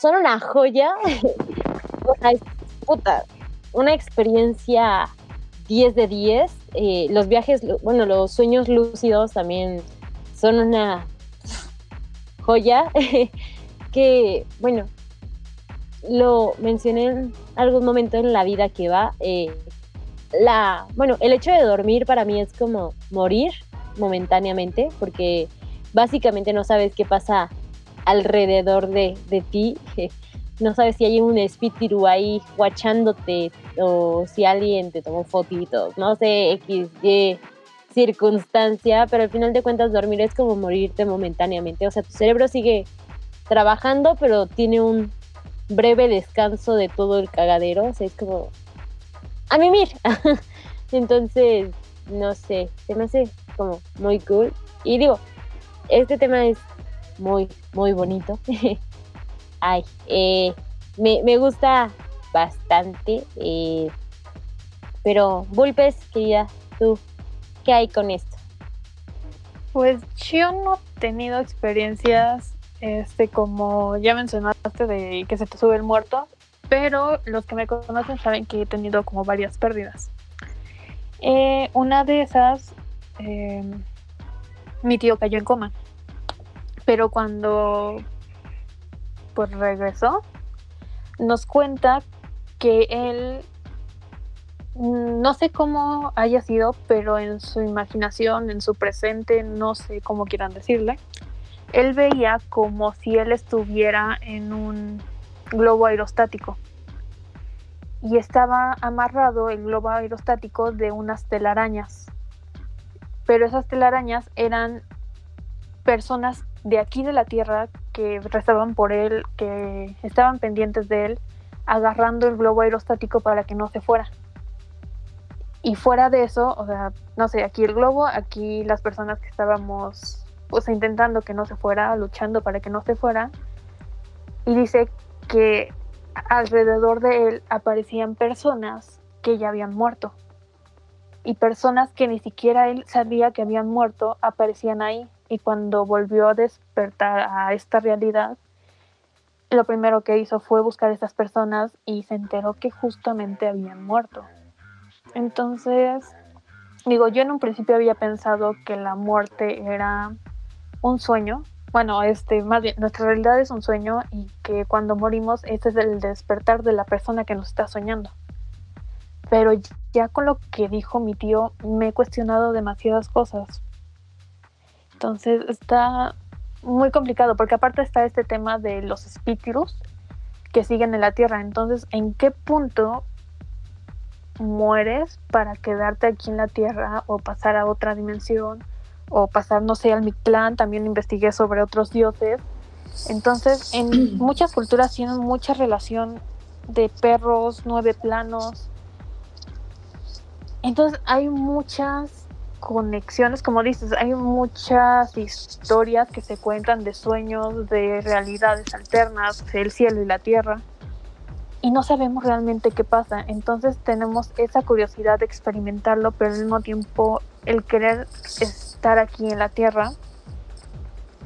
son una joya. puta, una experiencia 10 de 10. Eh, los viajes, bueno, los sueños lúcidos también son una joya que, bueno, lo mencioné en algún momento en la vida que va. eh, la, bueno, el hecho de dormir para mí es como morir momentáneamente, porque básicamente no sabes qué pasa alrededor de, de ti. No sabes si hay un espíritu ahí guachándote o si alguien te tomó fotitos, no sé, X, circunstancia, pero al final de cuentas dormir es como morirte momentáneamente. O sea, tu cerebro sigue trabajando, pero tiene un breve descanso de todo el cagadero. O sea, es como a mimir. Entonces, no sé, se me hace como muy cool. Y digo, este tema es muy, muy bonito. Ay, eh, me, me gusta bastante. eh, pero, Bulpes, querida, tú, ¿qué hay con esto? Pues yo no he tenido experiencias, este, como ya mencionaste, de que se te sube el muerto, pero los que me conocen saben que he tenido como varias pérdidas. Eh, una de esas, mi tío cayó en coma, pero cuando pues regresó, nos cuenta que él no sé cómo haya sido, pero en su imaginación, en su presente, no sé cómo quieran decirle, él veía como si él estuviera en un globo aerostático y estaba amarrado el globo aerostático de unas telarañas. Pero esas telarañas eran personas de aquí de la Tierra que rezaban por él, que estaban pendientes de él, agarrando el globo aerostático para que no se fuera. Y fuera de eso, o sea, no sé, aquí el globo, aquí las personas que estábamos intentando que no se fuera, luchando para que no se fuera. Y dice que alrededor de él aparecían personas que ya habían muerto. Y personas que ni siquiera él sabía que habían muerto aparecían ahí. Y cuando volvió a despertar a esta realidad, lo primero que hizo fue buscar a estas personas y se enteró que justamente habían muerto. Entonces, digo, yo en un principio había pensado que la muerte era un sueño. Bueno, este, más bien, nuestra realidad es un sueño y que cuando morimos, ese es el despertar de la persona que nos está soñando. Pero ya con lo que dijo mi tío, me he cuestionado demasiadas cosas. Entonces está muy complicado, porque aparte está este tema de los espíritus que siguen en la Tierra. Entonces, ¿en qué punto mueres para quedarte aquí en la Tierra o pasar a otra dimensión? o pasar, no sé, al Mictlán, también investigué sobre otros dioses Entonces, en muchas culturas tienen mucha relación de perros, nueve planos. Entonces, hay muchas conexiones, como dices, hay muchas historias que se cuentan de sueños, de realidades alternas, el cielo y la tierra. Y no sabemos realmente qué pasa. Entonces tenemos esa curiosidad de experimentarlo, pero al mismo tiempo el querer estar aquí en la tierra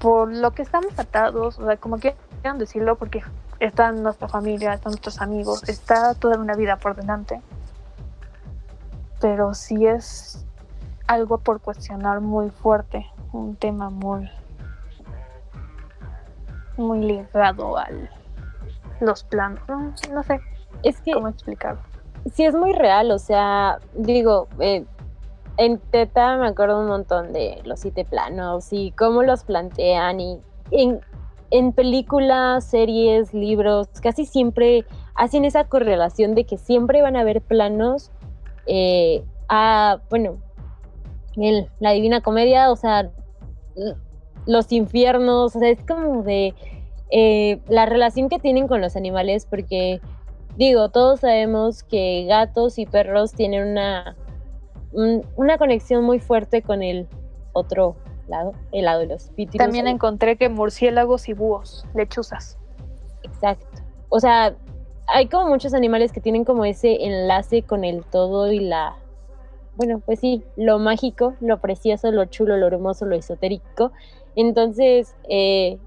por lo que estamos atados, o sea, como quieran decirlo, porque está nuestra familia, están nuestros amigos, está toda una vida por delante. Pero sí es algo por cuestionar muy fuerte, un tema muy muy ligado al los planos, no, no sé Es que cómo explicarlo. sí es muy real, o sea, digo, eh, en Teta me acuerdo un montón de los siete planos y cómo los plantean y en, en películas, series, libros, casi siempre hacen esa correlación de que siempre van a haber planos eh, a, bueno, el- la Divina Comedia, o sea, los infiernos, o sea, es como de eh, la relación que tienen con los animales, porque digo, todos sabemos que gatos y perros tienen una, un- una conexión muy fuerte con el otro lado, el lado de los espíritus. También encontré que murciélagos y búhos, lechuzas. Exacto. O sea, hay como muchos animales que tienen como ese enlace con el todo y la, bueno, pues sí, lo mágico, lo precioso, lo chulo, lo hermoso, lo esotérico. Entonces, eh,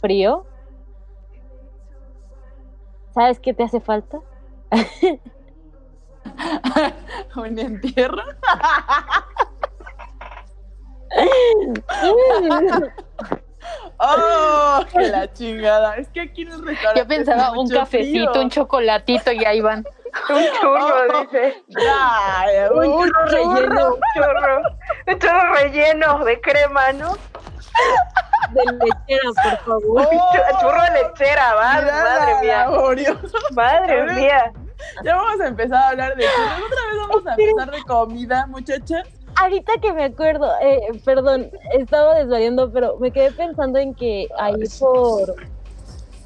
frío. ¿Sabes qué te hace falta? Un entierro. ¡Oh! ¡Que la chingada! Es que aquí el restaurante. Yo pensaba un cafecito, frío. un chocolatito y ahí van. Un churro, Oh. dice. Ay, un churro relleno. Un churro. Un churro relleno de crema, ¿no? De lechera, por favor. Chu- Churro de lechera, madre, madre mía. Madre mía. Ya vamos a empezar a hablar de churros. Otra vez vamos a empezar de comida, muchachas. Ahorita que me acuerdo, eh, perdón, estaba desvariando, pero me quedé pensando en que ahí por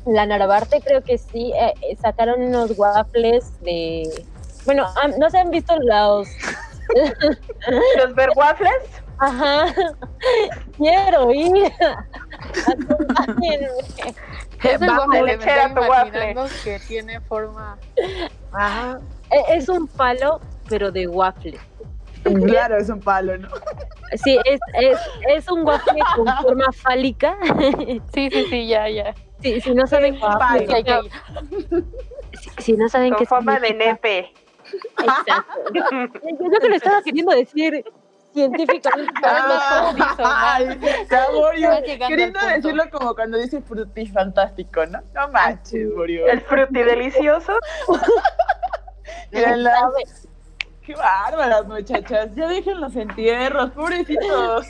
la Narvarte creo que sí, eh, eh, sacaron unos waffles de... Bueno, ¿no se han visto los... ¿Los verwaffles? Ajá, quiero ir. Acompáñenme. Es el Vamos, waffle le que me echera estoy tu waffle. imaginando que tiene forma. Ajá. Eh, Es un palo, pero de waffle. Claro, es un palo, ¿no? Sí, es, es, es un waffle con forma fálica. Sí, sí, sí, ya, ya. Sí, si no saben, hay que ir. si, si no saben Con qué forma de nepe. Exacto. Yo que lo estaba queriendo decir científicamente. Ah, Saborio. Queriendo decirlo como cuando dice frutifántastico, ¿no? No manches, Borio. El fruti delicioso. Miren las- Qué bárbaras, muchachas. Ya dejen los entierros, pobrecitos.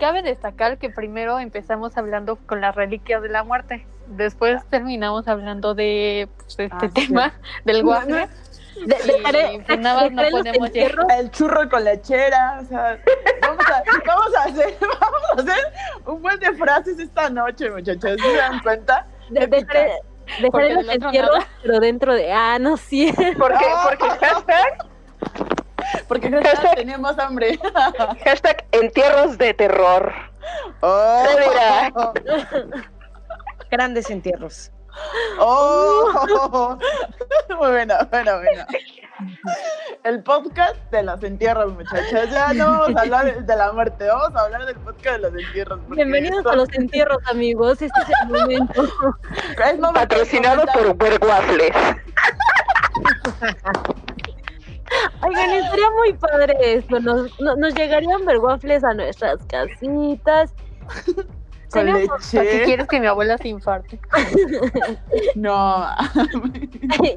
Cabe destacar que primero empezamos hablando con las reliquias de la muerte. Después terminamos hablando de pues, este Ah, tema del No, waffle. De- Y, pues, nada más no podemos. El churro con lechera, o sea, vamos a, vamos a hacer, vamos a hacer un buen de frases esta noche, muchachas. ¿Se dan cuenta? de- dejaré, Porque del los otro entierros, pero dentro de. Ah, no, sí. ¿Por qué? Porque hashtag, Porque ya tenemos hambre. hashtag entierros de terror. Oh, mira. Grandes entierros. oh. Muy bueno, bueno, bueno. El podcast de los entierros, muchachas. Ya no vamos a hablar de- la muerte, vamos a hablar del podcast de los entierros. Bienvenidos esto a los entierros, amigos. Este es el momento. es Patrocinado por verwaffles. Oigan, estaría muy padre esto. Nos, no- nos llegarían ver waffles a nuestras casitas. con Tenemos- ¿Para qué quieres que mi abuela se infarte? No.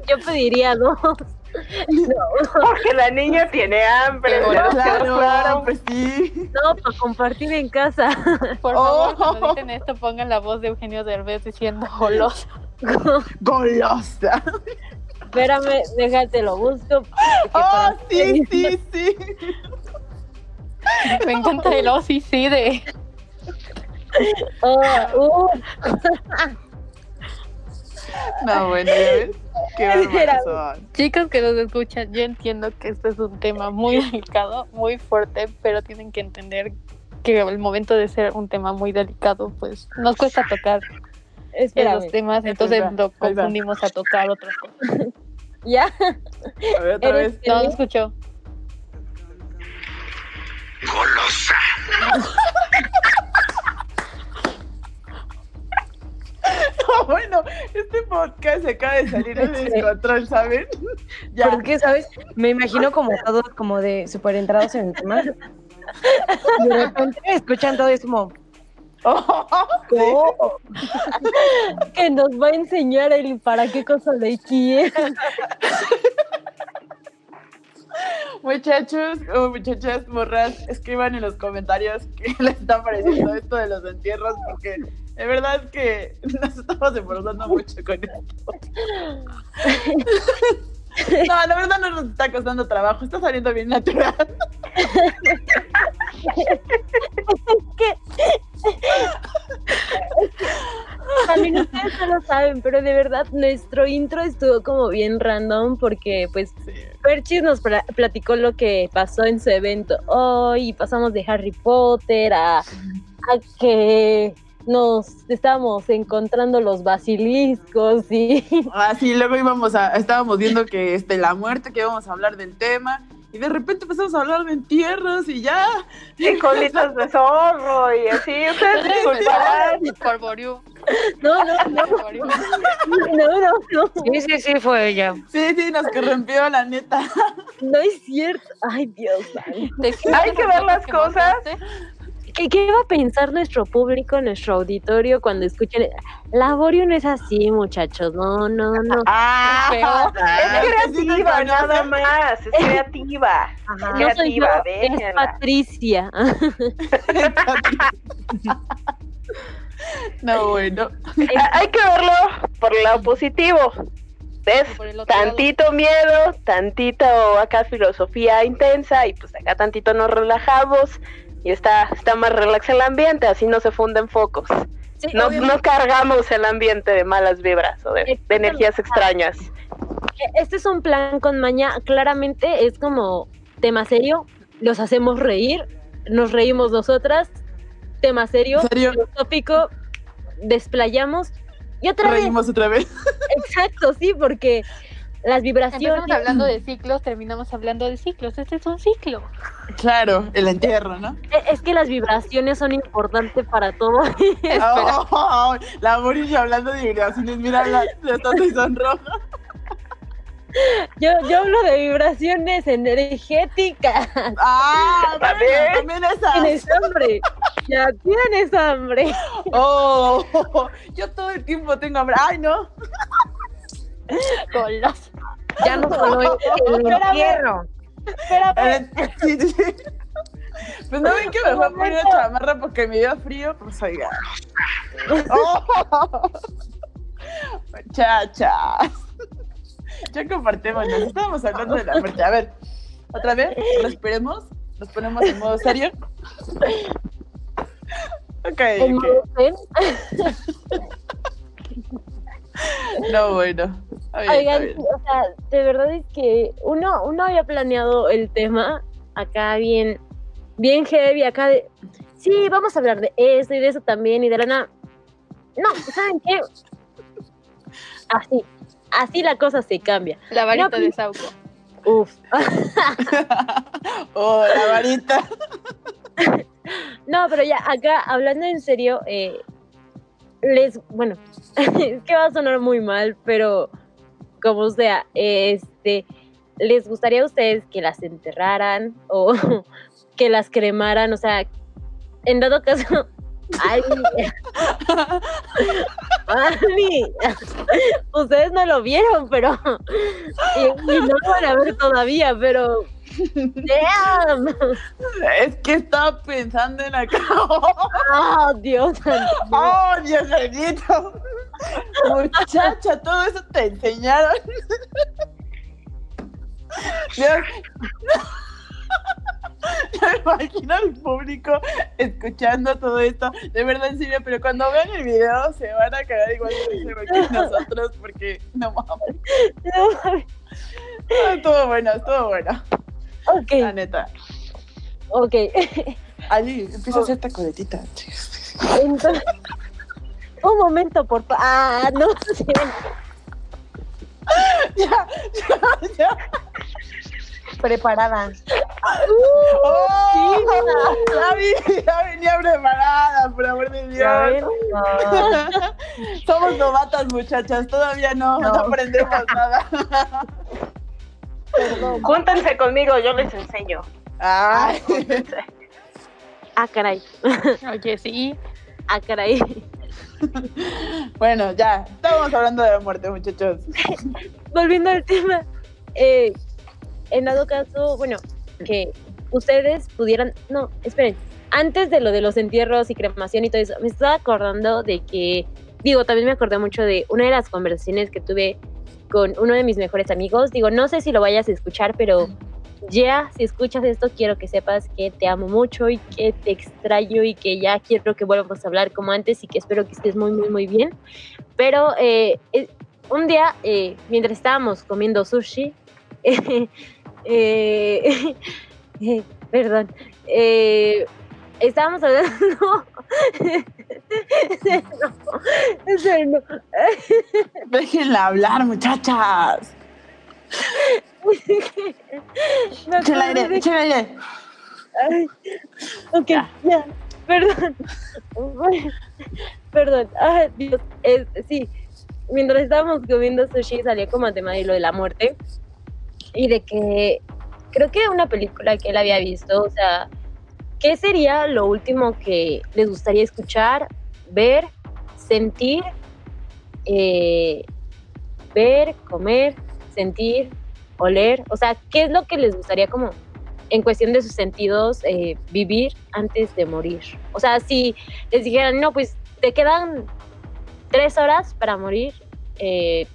Yo pediría dos. Porque la niña tiene hambre. Bueno. Claro, claro. pues sí. No, para compartir en casa. Por favor, Oh. cuando dicen esto, pongan la voz de Eugenio Derbez diciendo golosa. Golosa. Espérame, déjate lo busco. Oh, sí, sí, sí. Me encanta el oh, sí, sí de. Oh, uh, No, bueno, ya ves. Qué. Chicos que nos escuchan, yo entiendo que este es un tema muy delicado, muy fuerte, pero tienen que entender que el momento de ser un tema muy delicado, pues nos cuesta tocar espérame. esos temas, entonces lo confundimos a tocar otras cosas. Ya. A ver, otra Eres- vez. No, escuchó. No, bueno, este podcast se acaba de salir de descontrol, ¿saben? Ya. ¿Por qué, sabes? Me imagino como todos como de súper entrados en el tema. Y de repente escuchan todo y es como, Oh, Que nos va a enseñar el para qué cosa le quiere. Muchachos o muchachas morras, escriban en los comentarios qué les está pareciendo esto de los entierros, porque de verdad que nos estamos esforzando mucho con esto. No, la verdad no nos está costando trabajo, está saliendo bien natural. También ustedes no lo saben, pero de verdad nuestro intro estuvo como bien random porque pues Sí. Perchis nos pla- platicó lo que pasó en su evento hoy y pasamos de Harry Potter a, a que nos estábamos encontrando los basiliscos y Ah, sí, luego íbamos a, estábamos viendo que este, la muerte, que íbamos a hablar del tema, y de repente empezamos a hablar de entierros y ya. Y colitas de zorro y así. Ustedes disculparán. No, no, no, no, no, no, sí, sí, sí, fue ella. Sí, sí, nos corrompió la neta. no es cierto. Ay, Dios santo. ¿De qué Hay que ver las que cosas. ¿Qué, ¿Qué va a pensar nuestro público, nuestro auditorio cuando escuchen? Laborio no es así, muchachos. No, no, no. Ah. Es creativa, nada más. Es creativa. Ajá. No soy yo, creativa, es. Patricia. No, bueno. Ha- Hay que verlo por el lado positivo. ¿Ves? Lado. Tantito miedo, tantito acá filosofía intensa y pues acá tantito nos relajamos y está, está más relax el ambiente, así no se funden focos. Sí, No, no cargamos el ambiente de malas vibras o de, de energías extrañas. Este es un plan con maña. Claramente es como tema serio. Los hacemos reír. Nos reímos nosotras. Tema serio. ¿En serio? Filosófico. Desplayamos. Y otra Reímos otra vez. Exacto, sí, porque las vibraciones. Empezamos hablando de ciclos, terminamos hablando de ciclos. Este es un ciclo. Claro, el entierro, ¿no? e- Es que las vibraciones son importantes para todo. Oh, la Boris hablando de vibraciones, mira, la, la está y sonroja. Yo, yo hablo de vibraciones energéticas. Ah, También. también. Tienes hambre. Ya tienes hambre. Oh, yo todo el tiempo tengo hambre. Ay, no. Goloso. Ya no solo es el entierro. Espérame. Sí, sí, sí. Pues no ven que me fue a poner una chamarra porque me dio frío, pues oiga. Oh. Muchachas. Ya compartimos, estábamos hablando de la muerte. A ver, otra vez, respiremos, nos ponemos en modo serio. Ok, En ok. modo zen. No, bueno. Bien, Oigan, o sea, de verdad es que uno, uno había planeado el tema acá bien, bien heavy, acá de, sí, vamos a hablar de eso y de eso también y de la nada. No, ¿saben qué? Así, así la cosa se cambia. La varita No, de Sauco. Uf. Oh, la varita. No, pero ya acá, hablando en serio, eh, les, bueno, es que va a sonar muy mal, pero como sea, este, ¿les gustaría a ustedes que las enterraran o que las cremaran? O sea, en dado caso, ay, ay, ustedes no lo vieron, pero, y, y no lo van a ver todavía, pero, damn, Es que estaba pensando en acá. oh, Dios. ¡Oh, Dios bendito! Muchacha, todo eso te enseñaron. Dios. Me imagino al público escuchando todo esto. De verdad, en serio, pero cuando vean el video se van a cagar igual que nosotros porque no mames. No mames. Estuvo bueno, estuvo bueno. Ok, La neta. ok. Ali, empieza a hacer esta coletita. Entonces, un momento, por favor. Ah, no sé. Ya, ya, ya. Preparada. ¡Oh! Ya, vi- ya venía preparada, por amor de Dios. Somos novatas, muchachas. Todavía no, no, No. aprendemos nada. Perdón. Júntense conmigo, yo les enseño. Ay. Ah, caray. Oye, sí. Ah, caray. Bueno, ya. Estamos hablando de la muerte, muchachos. Volviendo al tema. eh, en dado caso, bueno, que ustedes pudieran. No, esperen. Antes de lo de los entierros y cremación y todo eso, me estaba acordando de que. Digo, también me acordé mucho de una de las conversaciones que tuve con uno de mis mejores amigos. Digo, no sé si lo vayas a escuchar, pero ya, si escuchas esto, quiero que sepas que te amo mucho y que te extraño y que ya quiero que volvamos a hablar como antes y que espero que estés muy, muy, muy bien. Pero eh, eh, un día, eh, mientras estábamos comiendo sushi, perdón, estábamos hablando... no, ese no. Déjenla hablar, muchachas. Echen acordé aire. Ay, ok, ya. Perdón. Perdón. Ay, Dios. Es, sí, mientras estábamos comiendo sushi salía como a tema de lo de la muerte. Y de que creo que una película que él había visto, o sea, ¿qué sería lo último que les gustaría escuchar, ver, sentir, eh, ver, comer, sentir, oler? O sea, ¿qué es lo que les gustaría como en cuestión de sus sentidos eh, vivir antes de morir? O sea, si les dijeran, no, pues te quedan tres horas para morir, eh,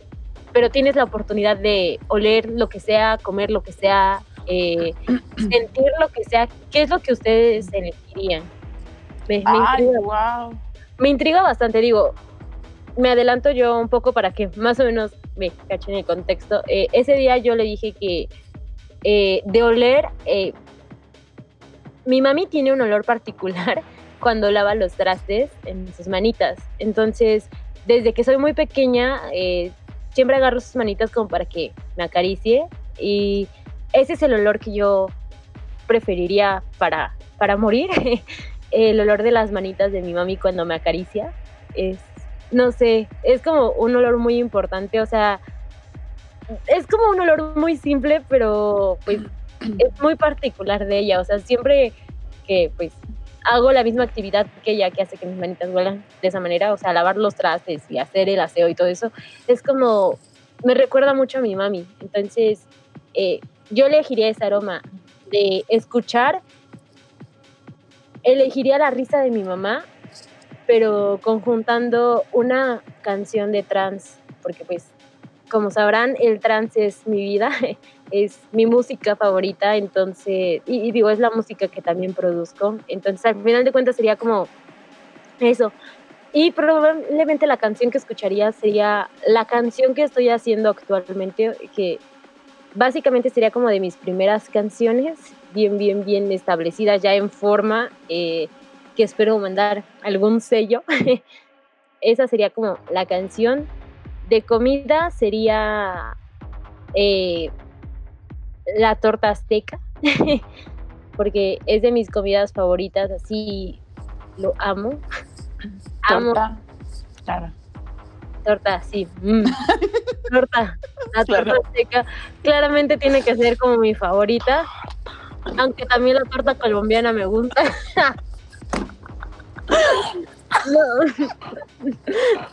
pero tienes la oportunidad de oler lo que sea, comer lo que sea, eh, sentir lo que sea, ¿qué es lo que ustedes elegirían? Me, me Ay, intriga, wow. me intriga bastante, digo, me adelanto yo un poco para que más o menos me cachen el contexto. Eh, ese día yo le dije que eh, de oler, eh, mi mami tiene un olor particular cuando lava los trastes en sus manitas. Entonces, desde que soy muy pequeña, eh, siempre agarro sus manitas como para que me acaricie y ese es el olor que yo preferiría para, para morir. el olor de las manitas de mi mami cuando me acaricia. Es, no sé, es como un olor muy importante, o sea, es como un olor muy simple, pero pues es muy particular de ella, o sea, siempre que pues hago la misma actividad que ella que hace que mis manitas huelan de esa manera, o sea, lavar los trastes y hacer el aseo y todo eso, es como, me recuerda mucho a mi mami, entonces eh, yo elegiría ese aroma de escuchar, elegiría la risa de mi mamá, pero conjuntando una canción de trance, porque pues como sabrán, el trance es mi vida, es mi música favorita, entonces, y, digo, es la música que también produzco, entonces al final de cuentas sería como eso. Y probablemente la canción que escucharía sería la canción que estoy haciendo actualmente, que básicamente sería como de mis primeras canciones, bien, bien, bien establecidas, ya en forma, eh, que espero mandar algún sello. Esa sería como la canción. De comida sería eh, la torta azteca, porque es de mis comidas favoritas, así lo amo. Amo Torta. Claro. Torta, sí. mm. torta, la torta Claro. azteca claramente tiene que ser como mi favorita, aunque también la torta colombiana me gusta. No.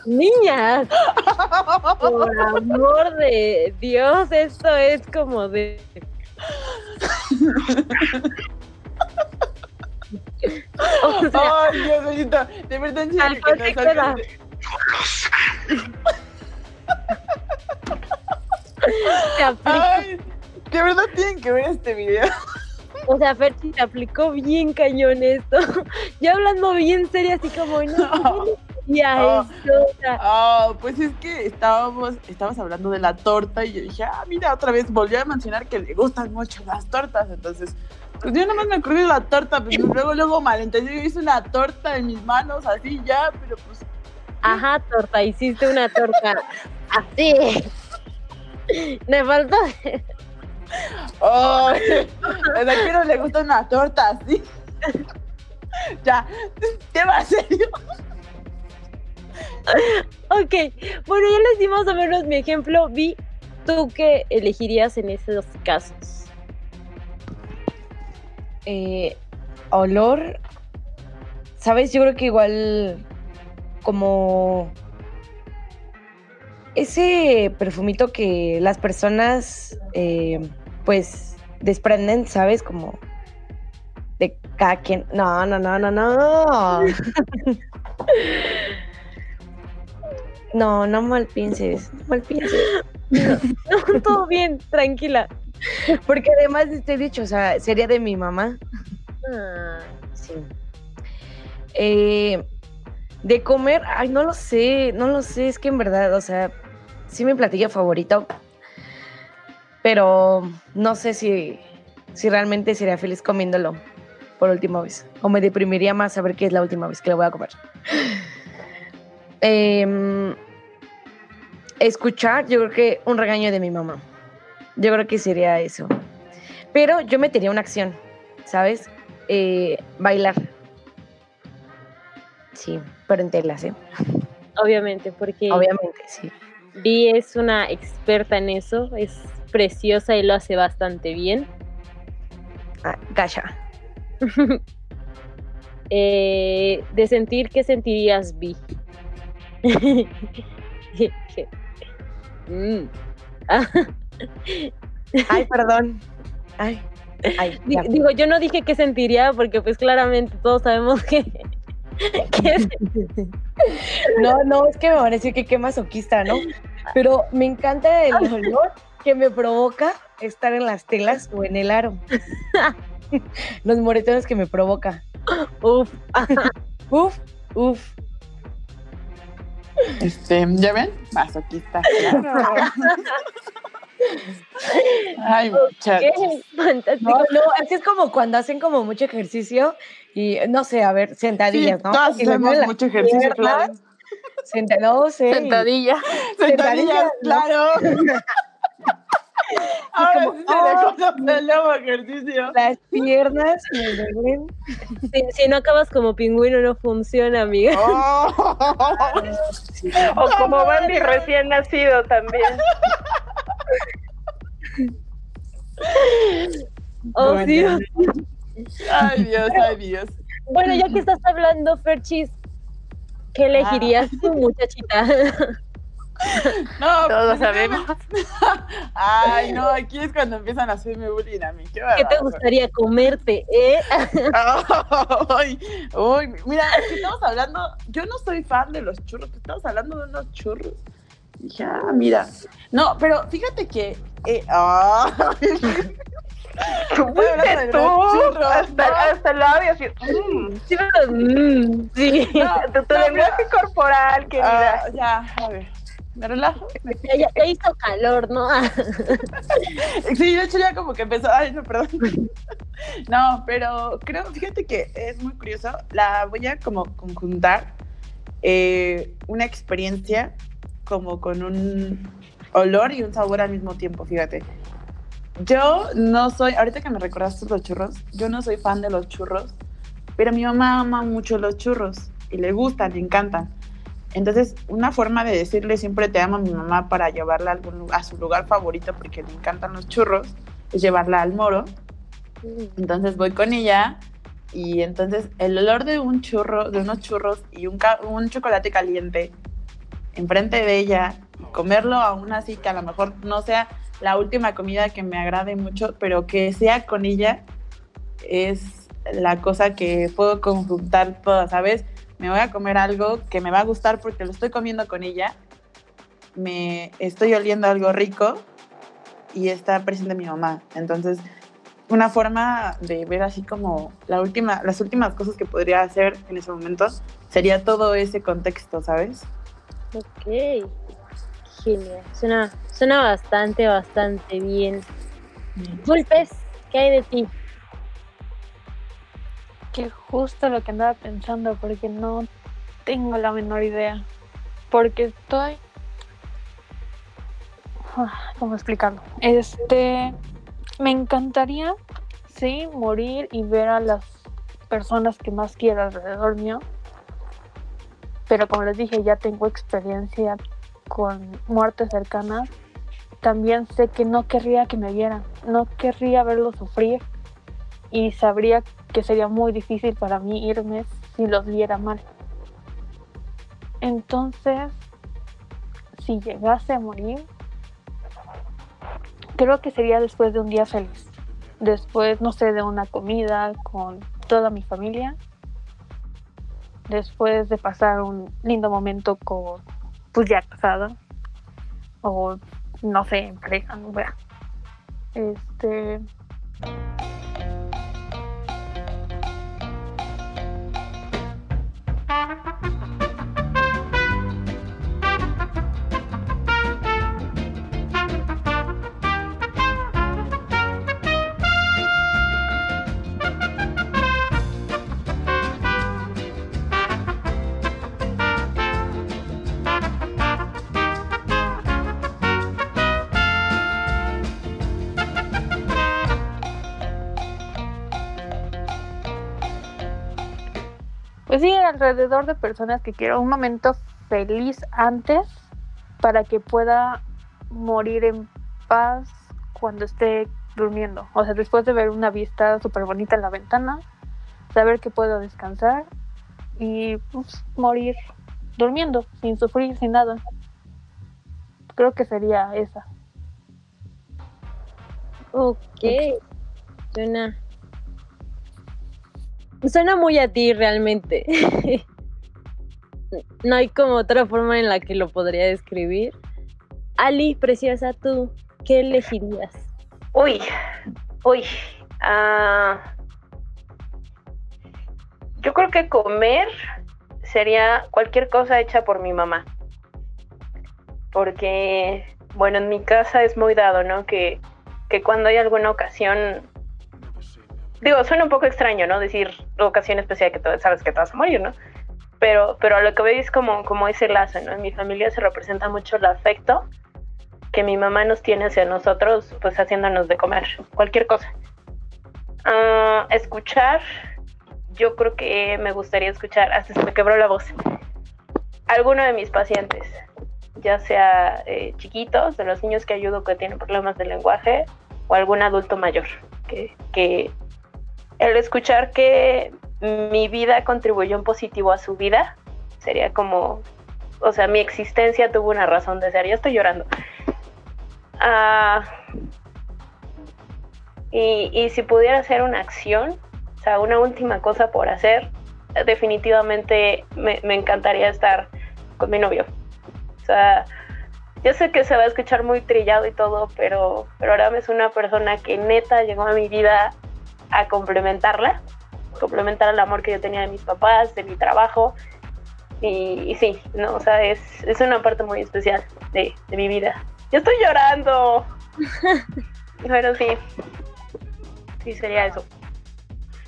Niñas, por amor de Dios, esto es como de... O sea, Ay, Dios. De verdad, en serio, Alcohol que nos Ay, de verdad tienen que ver este video. O sea, Ferchi te aplicó bien cañón esto. Ya hablando bien serio, así como, no, ya Oh. esto. o sea, Ah, pues es que estábamos, estabas hablando de la torta y yo dije, ah, mira, otra vez volvió a mencionar que le gustan mucho las tortas. Entonces, pues yo nomás me de la torta, pues luego, luego malentendí, yo hice una torta en mis manos, así ya, pero pues, Ajá, torta, hiciste una torta así. Me faltó. oh, a quién no le gusta una torta así. ya, tema serio. Ok, bueno, ya les di más o menos mi ejemplo. Vi, ¿tú qué elegirías en esos casos? Eh, olor, ¿sabes? Yo creo que igual como ese perfumito que las personas eh, pues desprenden, ¿sabes? Como de cada quien. No, no, no, no, no. No, no mal pienses, no mal pienses. No, todo bien, tranquila. Porque además te he dicho, o sea, sería de mi mamá. Ah, Sí. Eh, de comer, ay, no lo sé, no lo sé, es que en verdad, o sea, sí mi platillo favorito, pero no sé si, si realmente sería feliz comiéndolo por última vez, o me deprimiría más saber que es la última vez que lo voy a comer. Em, escuchar, yo creo que un regaño de mi mamá, yo creo que sería eso, pero yo metería una acción, ¿sabes? Eh, bailar. Sí, pero en telas, ¿eh? obviamente, porque Obviamente, sí. Vi es una experta en eso, es preciosa y lo hace bastante bien. Ah, Gasha. Eh, de sentir, ¿qué sentirías, Vi? Mm. Ay, perdón. Ay, ay. digo, yo no dije qué sentiría porque pues claramente todos sabemos que, No, no, es que me parece que qué masoquista, ¿no? Pero me encanta el olor que me provoca estar en las telas o en el aro. Los moretones que me provoca. uf, Uf, uf. Este, ¿ya ven? Masoquista. claro. Ay, muchachos. No, no, es que es como cuando hacen como mucho ejercicio y no sé, a ver, Sí, sentadillas, ¿no? todas hacemos mucho ejercicio, piernas, claro. senta- no sé, Sentadilla. Claro. Ahora como, sí se el nuevo ejercicio. las piernas me duelen. Si, si no acabas como pingüino no funciona, amiga. Oh. O como Bambi recién nacido también. Oh, Dios. Ay, Dios, ay, Dios. Bueno, ya que estás hablando, Ferchis, ¿qué elegirías tu muchachita? No, Todos pues, sabemos. Ay, no, aquí es cuando empiezan a hacerme bullying a mí. Qué ¿Qué te gustaría comerte, eh? Ay, uy, mira, es que estamos hablando, yo no soy fan de los churros, estamos hablando de unos churros. Dije, ah, mira. No, pero fíjate que. Eh, ay, De Tú, hasta, ¿no? hasta el labio así. mm. Sí, pero, mm, sí. No, Tu, tu no, lenguaje corporal, querida. Ah, ya, a ver. ¿Me relajo? Ya, ya- ya hizo calor, ¿no? Sí, de hecho ya como que empezó. Ay, no, perdón. No, pero creo, fíjate que es muy curioso. La voy a como conjuntar eh, una experiencia como con un olor y un sabor al mismo tiempo, fíjate. Yo no soy, ahorita que me recordaste los churros, yo no soy fan de los churros, pero mi mamá ama mucho los churros y le gustan, le encantan. Entonces, una forma de decirle siempre te amo a mi mamá para llevarla a, algún lu- a su lugar favorito porque le encantan los churros es llevarla al moro. Entonces voy con ella y entonces el olor de un churro, de unos churros y un, un chocolate caliente enfrente de ella, comerlo aún así que a lo mejor no sea la última comida que me agrade mucho, pero que sea con ella es la cosa que puedo conjuntar todas, ¿sabes? Me voy a comer algo que me va a gustar porque lo estoy comiendo con ella, me estoy oliendo algo rico y está presente mi mamá. Entonces, una forma de ver así como la última, las últimas cosas que podría hacer en ese momento sería todo ese contexto, ¿sabes? Ok. Suena, suena bastante, bastante bien. Pulpes, ¿qué hay de ti? Que justo lo que andaba pensando, porque no tengo la menor idea. Porque estoy. Ah, ¿Cómo explicarlo? Este. Me encantaría, sí, morir y ver a las personas que más quiero alrededor mío. Pero como les dije, ya tengo experiencia con muertes cercanas. También sé que no querría que me vieran, no querría verlos sufrir y sabría que sería muy difícil para mí irme si los viera mal. Entonces, si llegase a morir, creo que sería después de un día feliz. Después, no sé, de una comida con toda mi familia. Después de pasar un lindo momento con, pues ya casada. O, no sé, en pareja, no vea. Este. Pues sí, alrededor de personas que quiero un momento feliz antes para que pueda morir en paz cuando esté durmiendo. O sea, después de ver una vista súper bonita en la ventana, saber que puedo descansar y pues, morir durmiendo, sin sufrir, sin nada. Creo que sería esa. Ok. Suena. Suena muy a ti realmente. no hay como otra forma en la que lo podría describir. Ali, preciosa, tú, ¿qué elegirías? Uy, uy. ah, yo creo que comer sería cualquier cosa hecha por mi mamá. Porque, bueno, en mi casa es muy dado, ¿no? Que, que cuando hay alguna ocasión, digo, suena un poco extraño, ¿no? Decir ocasión especial que sabes que te vas a morir, ¿no? Pero, pero a lo que veo es como, como ese lazo, ¿no? En mi familia se representa mucho el afecto que mi mamá nos tiene hacia nosotros, pues haciéndonos de comer, cualquier cosa. Ah, escuchar, yo creo que me gustaría escuchar, hasta se me quebró la voz, alguno de mis pacientes, ya sea eh, chiquitos, de los niños que ayudo que tienen problemas de lenguaje, o algún adulto mayor, que, que el escuchar que mi vida contribuyó en positivo a su vida, sería como, o sea, mi existencia tuvo una razón de ser, ya estoy llorando. Ah, y, y si pudiera hacer una acción, o sea, una última cosa por hacer, definitivamente me, me encantaría estar con mi novio. O sea, yo sé que se va a escuchar muy trillado y todo, pero, pero ahora es una persona que neta llegó a mi vida a complementarla, complementar el amor que yo tenía de mis papás, de mi trabajo. Y, y sí, no, o sea, es, es una parte muy especial de, de mi vida. Yo estoy llorando. Pero sí, sí sería eso.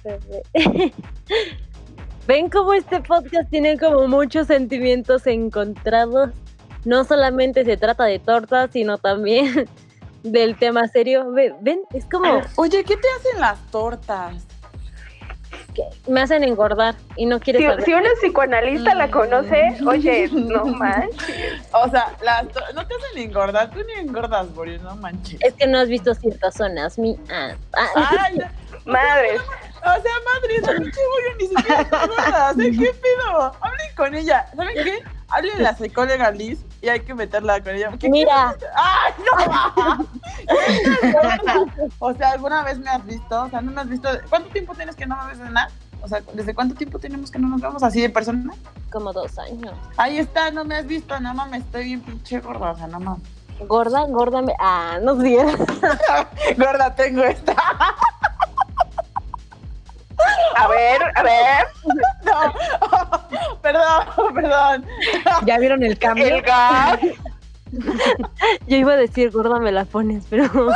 ¿Ven cómo este podcast tiene como muchos sentimientos encontrados? No solamente se trata de tortas, sino también del tema serio. Ve- Ven, es como Oye, ¿qué te hacen las tortas? que me hacen engordar y no quieres Si, saber. si una psicoanalista la conoce, oye, no manches. O sea, las no te hacen engordar, tú ni engordas, Boris, no manches. Es que no has visto ciertas zonas. Mi, ah, ah, Ay, Madres. o sea, madre, esa pinche Boris ni siquiera está gorda, o sea, ¿qué pedo? Hablen con ella, ¿saben qué? Hablen a la psicóloga Liz y hay que meterla con ella. porque- Mira. ¡Ay, no! O sea, ¿alguna vez me has visto? O sea, ¿no me has visto? ¿Cuánto tiempo tienes que no me ves de nada? O sea, ¿desde cuánto tiempo tenemos que no nos vemos así de persona? como dos años. Ahí está, no me has visto, no mames, estoy bien pinche gorda, o sea, no mames. Gorda, gorda. Me... Ah, no sé. Gorda tengo esta. A ver, a ver. No, perdón, perdón. ¿Ya vieron el cambio? El gas. Yo iba a decir, gorda, me la pones, pero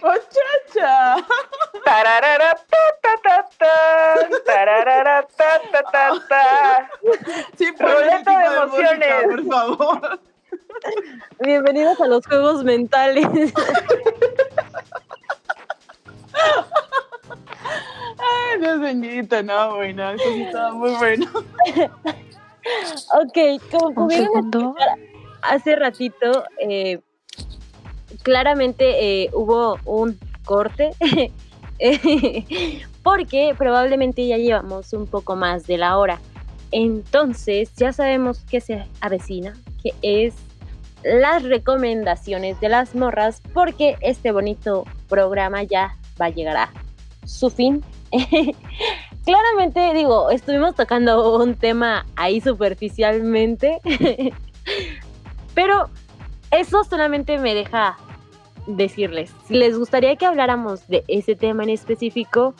Muchacha. Tararara, ta, ta, ta, ta, tararara, ta, ta, ta, ta. Sí, Ruleta de música, emociones. por favor. bienvenidos a los juegos mentales. Ay, Dios bendito, no, bueno, eso sí estaba muy bueno. ok, como pudieron hace ratito, eh, claramente eh, hubo un corte, porque probablemente ya llevamos un poco más de la hora. Entonces, ya sabemos que se avecina, que es las recomendaciones de las morras, porque este bonito programa ya va a llegar a su fin. Claramente, digo, estuvimos tocando un tema ahí superficialmente, pero eso solamente me deja decirles, si les gustaría que habláramos de ese tema en específico,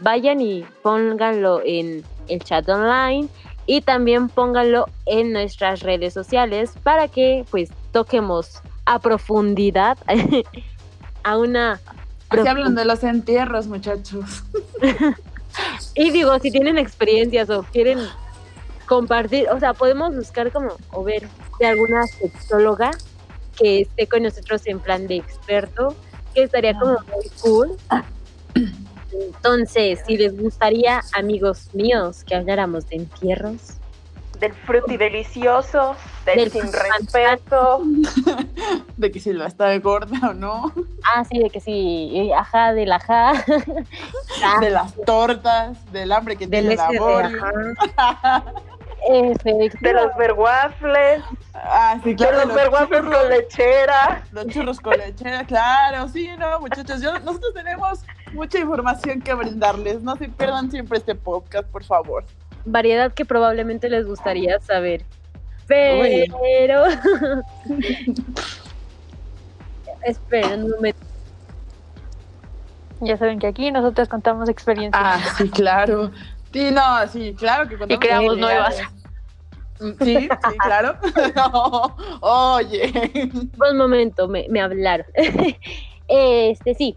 vayan y pónganlo en el chat online y también pónganlo en nuestras redes sociales para que pues toquemos a profundidad a una Así hablan de los entierros, muchachos. Y digo, si tienen experiencias o quieren compartir, o sea, podemos buscar como o ver de alguna sexóloga que esté con nosotros en plan de experto, que estaría como muy cool. Entonces, si les gustaría, amigos míos, que habláramos de entierros, Del fruti delicioso, del, Del sin respeto. De que si la está gorda o no. ah, sí, de que sí, ajá, del ajá, De las tortas, del hambre que Del tiene de ajá. efectivamente. De los verwaffles. Ah, sí, De claro. los verwaffles con lechera. Los churros con lechera, claro, sí, no, muchachos, yo- nosotros tenemos mucha información que brindarles, no se pierdan siempre este podcast, por favor. Variedad que probablemente les gustaría saber. Pero. Esperen un momento. Ya saben que aquí nosotros contamos experiencias. Ah, sí, claro. Sí, no, sí, claro que contamos creamos con nuevas. Mm, Sí, sí, claro. No, oye. Un momento, me, me hablaron. este, sí.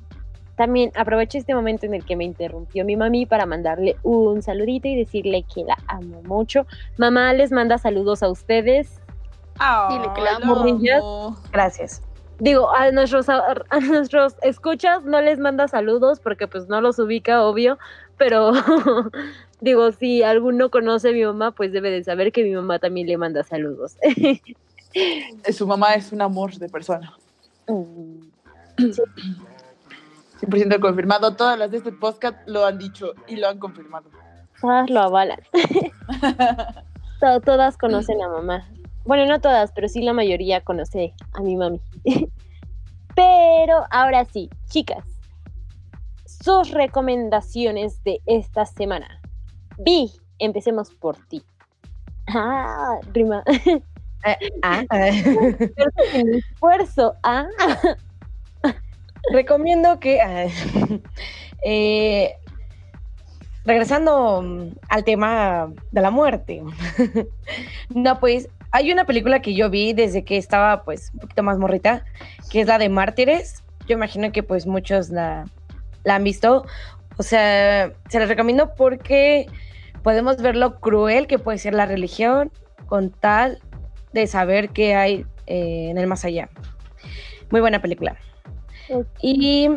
También aprovecho este momento en el que me interrumpió mi mami para mandarle un saludito y decirle que la amo mucho. Mamá les manda saludos a ustedes. Dile que la Ay, amo, niñas. amo. Gracias. Digo, a nuestros, a, nuestros escuchas no les manda saludos porque pues no los ubica, obvio, pero digo, si alguno conoce a mi mamá, pues debe de saber que mi mamá también le manda saludos. Eh, Su mamá es un amor de persona. Mm, 100% confirmado. Todas las de este podcast lo han dicho y lo han confirmado. Todas lo avalan. To- todas conocen a mamá. Bueno, no todas, pero sí la mayoría conoce a mi mami. pero ahora sí, chicas, sus recomendaciones de esta semana. Vi, empecemos por ti. Ah, rima. Ah, Sin esfuerzo. Ah, recomiendo que, ah, eh, regresando al tema de la muerte, no, pues hay una película que yo vi desde que estaba pues un poquito más morrita, que es la de Mártires. Yo imagino que pues muchos la, la han visto. O sea, se la recomiendo porque podemos ver lo cruel que puede ser la religión con tal de saber qué hay eh, en el más allá. Muy buena película. Y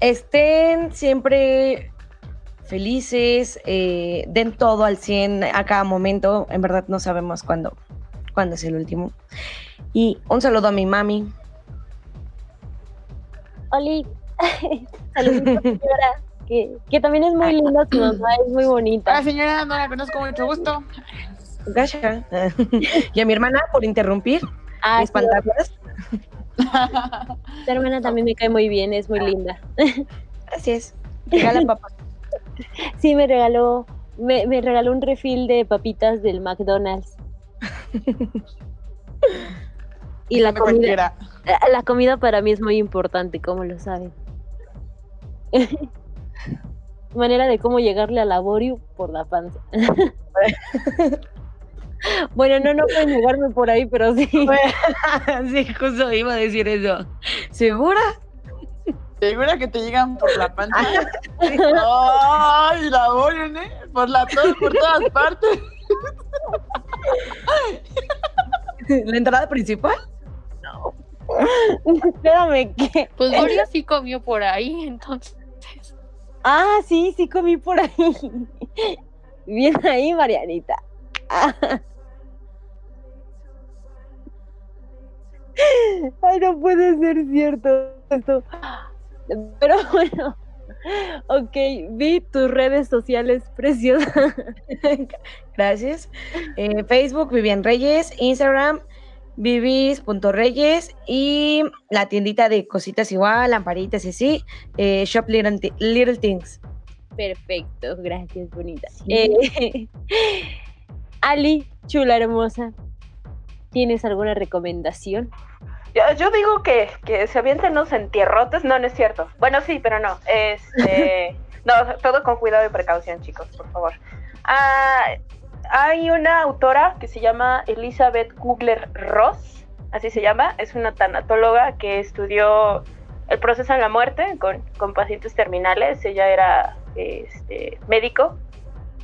estén siempre felices, eh, den todo al 100 a cada momento. En verdad no sabemos cuándo, cuándo es el último. Y un saludo a mi mami. Oli. Saludos, señora. Que, que también es muy linda su mamá, es muy bonita. Hola señora, no la conozco mucho gusto. Gasha. y a mi hermana por interrumpir Ah, sí, espantarlas. tu hermana también me cae muy bien, es muy linda. Gracias. Regala papá. Sí, me regaló, me, me regaló un refill de papitas del McDonald's. y la comida, cualquiera. La comida para mí es muy importante, como lo saben. Manera de cómo llegarle a laborio por la panza. Bueno, no, no pueden llegarme por ahí, pero sí. sí, justo iba a decir eso. ¿Segura? ¿Segura que te llegan por la panza? ¡Ay, laborio, ¿eh? Por, la, por todas partes. ¿La entrada principal? No. Espérame, ¿qué? Pues Gloria sí comió por ahí, entonces. Ah, sí, sí comí por ahí. Bien ahí, Marianita. Ay, no puede ser cierto esto. Pero bueno, ok, vi tus redes sociales preciosas. Gracias. Eh, Facebook, Vivian Reyes, Instagram, vivis.reyes y la tiendita de cositas igual, lamparitas y así, eh, Shop Little, Things. Perfecto, gracias, bonita. Eh, Ali, chula hermosa, ¿tienes alguna recomendación? Yo, digo que, que se avienten los entierrotes, no, no es cierto. Bueno, sí, pero no. Este, no, todo con cuidado y precaución, chicos, por favor. Ah, hay una autora que se llama Elizabeth Kugler Ross, así se llama, es una tanatóloga que estudió el proceso de la muerte con, pacientes terminales, ella era este, médico,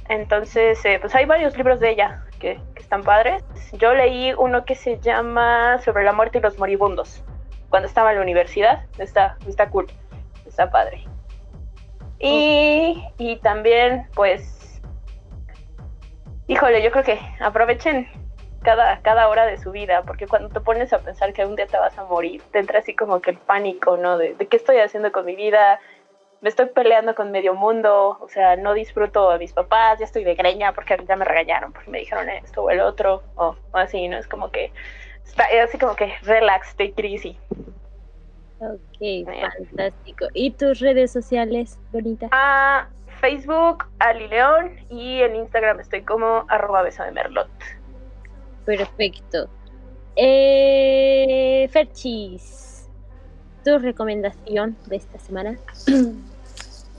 entonces eh, pues hay varios libros de ella que, están padres. Yo leí uno que se llama Sobre la muerte y los moribundos, cuando estaba en la universidad, está, está cool, está padre. Y, y también pues híjole, yo creo que aprovechen cada, cada hora de su vida, porque cuando te pones a pensar que un día te vas a morir, te entra así como que el pánico, ¿no? De, qué estoy haciendo con mi vida, me estoy peleando con medio mundo, o sea, no disfruto a mis papás, ya estoy de greña porque ya me regañaron, porque me dijeron esto o el otro, o, así, ¿no? Es como que, está así como que relax, it easy. Ok, fantástico. ¿Y tus redes sociales, Bonita? Ah, Facebook, Ali León, y en Instagram estoy como arroba beso de merlot. Perfecto. Eh, Ferchis, ¿tu recomendación de esta semana?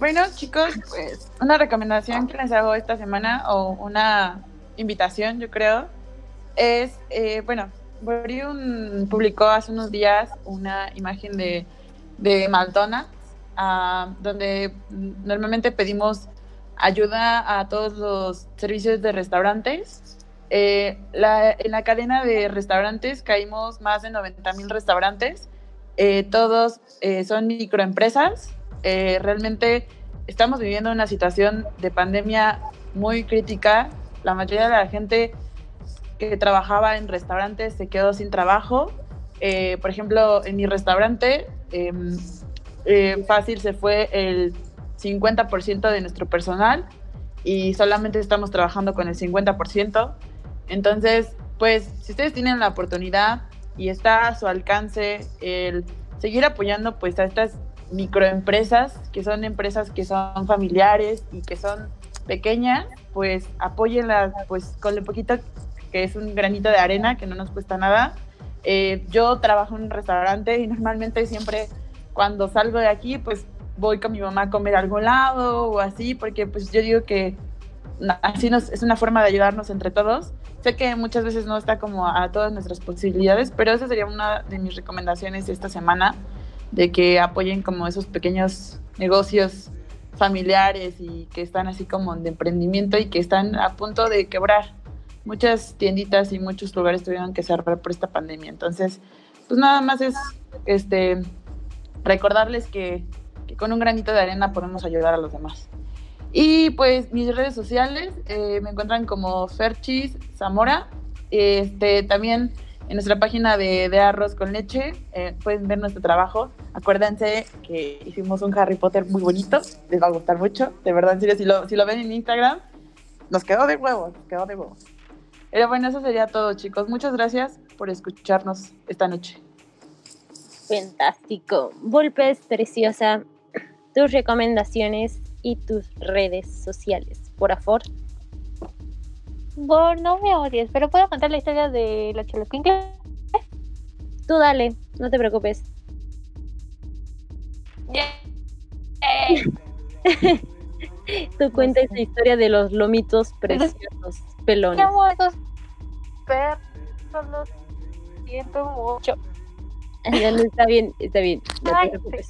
Bueno, chicos, pues una recomendación que les hago esta semana o una invitación, yo creo, es, eh, bueno, Boriun publicó hace unos días una imagen de, de donde normalmente pedimos ayuda a todos los servicios de restaurantes. Eh, en la cadena de restaurantes caímos más de 90 mil restaurantes. Eh, todos son microempresas. Realmente estamos viviendo una situación de pandemia muy crítica. La mayoría de la gente que trabajaba en restaurantes se quedó sin trabajo. por ejemplo, en mi restaurante em, eh, fácil se fue el 50% de nuestro personal y solamente estamos trabajando con el 50%. Entonces, pues, si ustedes tienen la oportunidad y está a su alcance el seguir apoyando pues a estas microempresas, que son empresas que son familiares y que son pequeñas, pues apóyenlas pues con lo poquito que es un granito de arena que no nos cuesta nada. Eh, yo trabajo en un restaurante y normalmente siempre cuando salgo de aquí, pues voy con mi mamá a comer a algún lado o así, porque pues yo digo que así nos, es una forma de ayudarnos entre todos. Sé que muchas veces no está como a todas nuestras posibilidades, pero esa sería una de mis recomendaciones esta semana, de que apoyen como esos pequeños negocios familiares y que están así como de emprendimiento y que están a punto de quebrar. Muchas tienditas y muchos lugares tuvieron que cerrar por esta pandemia. Entonces, pues nada más es este recordarles que, con un granito de arena podemos ayudar a los demás. Y pues mis redes sociales eh, me encuentran como Ferchis Zamora. Este, también en nuestra página de, Arroz con Leche eh, pueden ver nuestro trabajo. Acuérdense que hicimos un Harry Potter muy bonito, les va a gustar mucho. De verdad, en si lo, si lo ven en Instagram, nos quedó de huevo, nos quedó de huevo. Pero bueno, eso sería todo, chicos. Muchas gracias por escucharnos esta noche. Fantástico. Volpes, preciosa. Tus recomendaciones y tus redes sociales, por favor. Bueno, no me odies, pero puedo contar la historia de la Choloquincle. Tú dale, no te preocupes. Tú cuenta esa historia de los lomitos preciosos, pelones. ¿Qué amo a esos perros? Los siento mucho. Ya no, está bien, está bien. No Ay, te preocupes.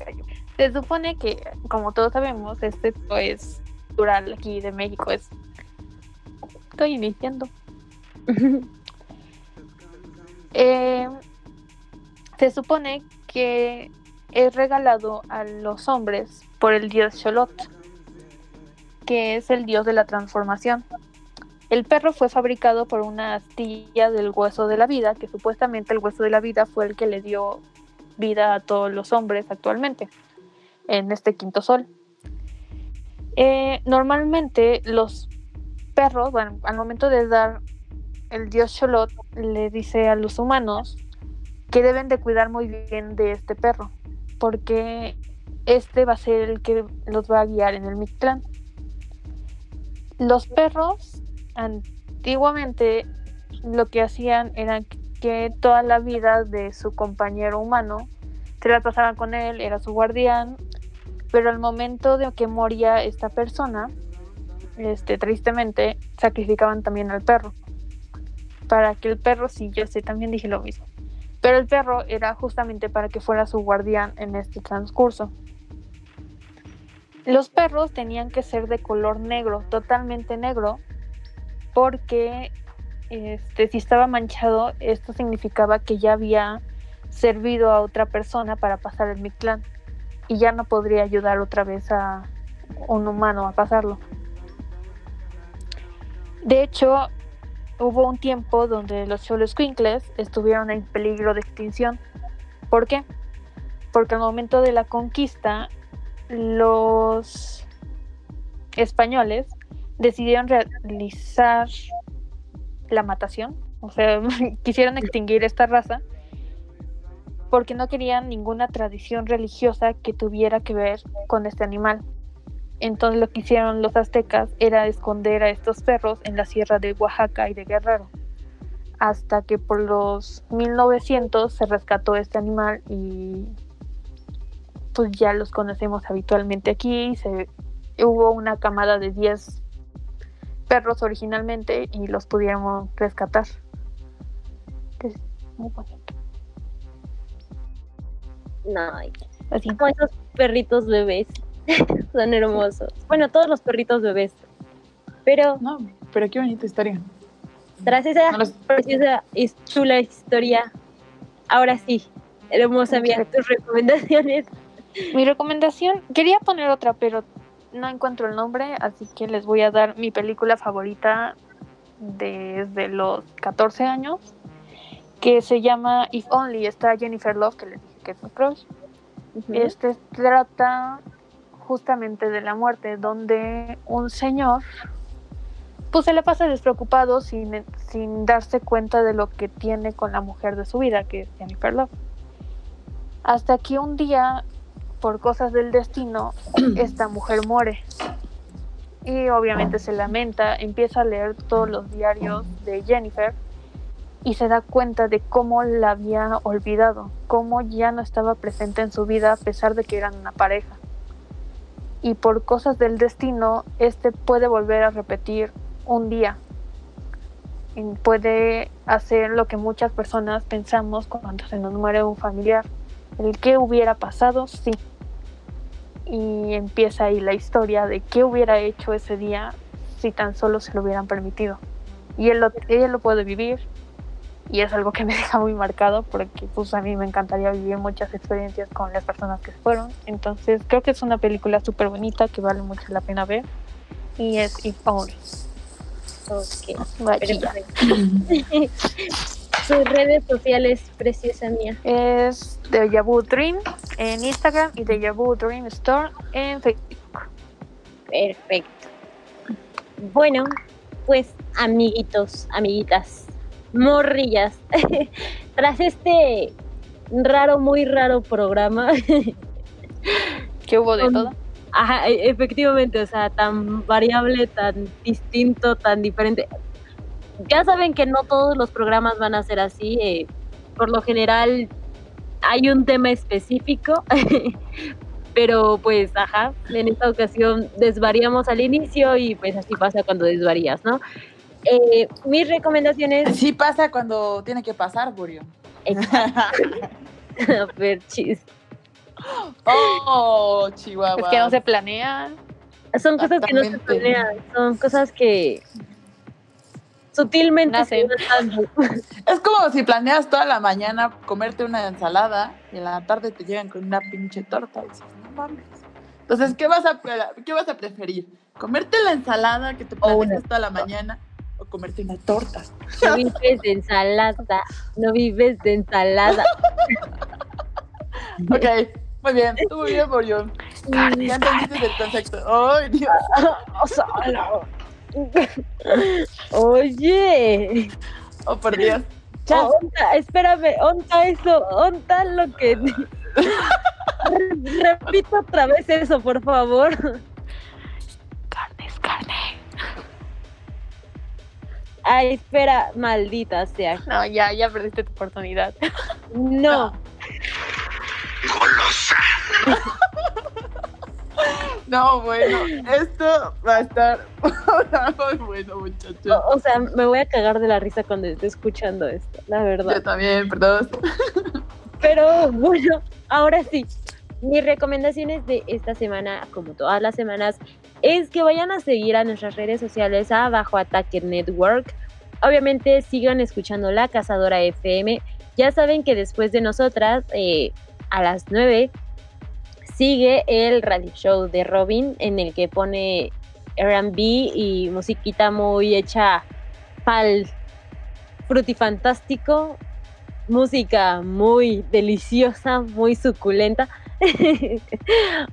se supone que, como todos sabemos, este es cultural aquí de México. Es... Estoy iniciando. Eh, se supone que es regalado a los hombres por el dios Xolotl, que es el dios de la transformación. El perro fue fabricado por una astilla del hueso de la vida, que supuestamente el hueso de la vida fue el que le dio vida a todos los hombres actualmente en este quinto sol. Eh, normalmente los al momento de dar el dios Xolotl le dice a los humanos que deben de cuidar muy bien de este perro, porque este va a ser el que los va a guiar en el Mictlán. Los perros antiguamente lo que hacían era que toda la vida de su compañero humano se la pasaban con él, era su guardián, pero al momento de que moría esta persona, este, tristemente, sacrificaban también al perro. Para que el perro, sí, yo sé, también dije lo mismo. Pero el perro era justamente para que fuera su guardián en este transcurso. Los perros tenían que ser de color negro, totalmente negro, porque este, si estaba manchado, esto significaba que ya había servido a otra persona para pasar el Mictlán y ya no podría ayudar otra vez a un humano a pasarlo. De hecho, hubo un tiempo donde los Xoloscuincles estuvieron en peligro de extinción. ¿Por qué? Porque al momento de la conquista, los españoles decidieron realizar la matación, o sea, quisieron extinguir esta raza porque no querían ninguna tradición religiosa que tuviera que ver con este animal. Entonces lo que hicieron los aztecas era esconder a estos perros en la sierra de Oaxaca y de Guerrero, hasta que por los 1900 se rescató este animal y pues ya los conocemos habitualmente aquí. Se, hubo una camada de 10 perros originalmente y los pudieron rescatar. Es muy bonito. No, Así. como esos perritos bebés. Son hermosos. Bueno, todos los perritos bebés. Pero No, pero qué bonita historia. tras esa No los- preciosa y chula historia, ahora sí, hermosa mía, tus recomendaciones. Mi recomendación, quería poner otra, pero no encuentro el nombre, así que les voy a dar mi película favorita desde los 14 años, que se llama If Only. Está Jennifer Love, que les dije que es mi crush. Este trata justamente de la muerte, donde un señor pues se le pasa despreocupado sin, sin darse cuenta de lo que tiene con la mujer de su vida, que es Jennifer Love. Hasta que un día, por cosas del destino, esta mujer muere. Y obviamente se lamenta, empieza a leer todos los diarios de Jennifer y se da cuenta de cómo la había olvidado, cómo ya no estaba presente en su vida a pesar de que eran una pareja. Y por cosas del destino, este puede volver a repetir un día. Y puede hacer lo que muchas personas pensamos cuando se nos muere un familiar. El qué hubiera pasado, sí. Y empieza ahí la historia de qué hubiera hecho ese día si tan solo se lo hubieran permitido. Y él ella lo puede vivir, y es algo que me deja muy marcado porque pues a mí me encantaría vivir muchas experiencias con las personas que fueron entonces creo que es una película súper bonita que vale mucho la pena ver y es If Only Ok. Sus redes sociales, preciosa mía. es Deja Vu Dream en Instagram y Deja Vu Dream Store en Facebook Perfecto. Bueno, pues amiguitos, amiguitas, morrillas, tras este raro, muy raro programa, que hubo de Con- todo Ajá, e- efectivamente, o sea, tan variable, tan distinto, tan diferente. Ya saben que no todos los programas van a ser así. eh, por lo general, hay un tema específico, pero pues, ajá, en esta ocasión desvariamos al inicio y pues así pasa cuando desvarías, ¿no? Eh, mis recomendaciones... Así pasa cuando tiene que pasar, Burio. A ver, chis. Oh, Chihuahua. Es que no se planea. Son cosas que no se planean, son cosas que sutilmente se Nacen. Es como si planeas toda la mañana comerte una ensalada y en la tarde te llegan con una pinche torta. Y dices, no mames. Entonces, ¿qué vas, a, ¿qué vas a preferir? ¿Comerte la ensalada que te planeas toda la mañana comerte una torta? No vives de ensalada, no vives de ensalada. Ok, muy bien. Estuvo bien, Borión. Ya entendiste el concepto. ¡Ay, Dios! Oye, Oh, por Dios. onta, espérame, onta eso, onta lo que... Re- Repito otra vez eso, por favor. Carne es carne. Ay, espera, maldita sea. No, ya, ya perdiste tu oportunidad. No, No, bueno, esto va a estar muy bueno, muchachos. o, o sea, me voy a cagar de la risa cuando esté escuchando esto, la verdad. Yo también, perdón. Pero bueno, ahora sí. Mis recomendaciones de esta semana, como todas las semanas, es que vayan a seguir a nuestras redes sociales a Bajo Ataque Network. Obviamente sigan escuchando La Cazadora FM. Ya saben que después de nosotras, eh, a las 9, sigue el radio show de Robin en el que pone RB y musiquita muy hecha pal frutifantástico música muy deliciosa, muy suculenta,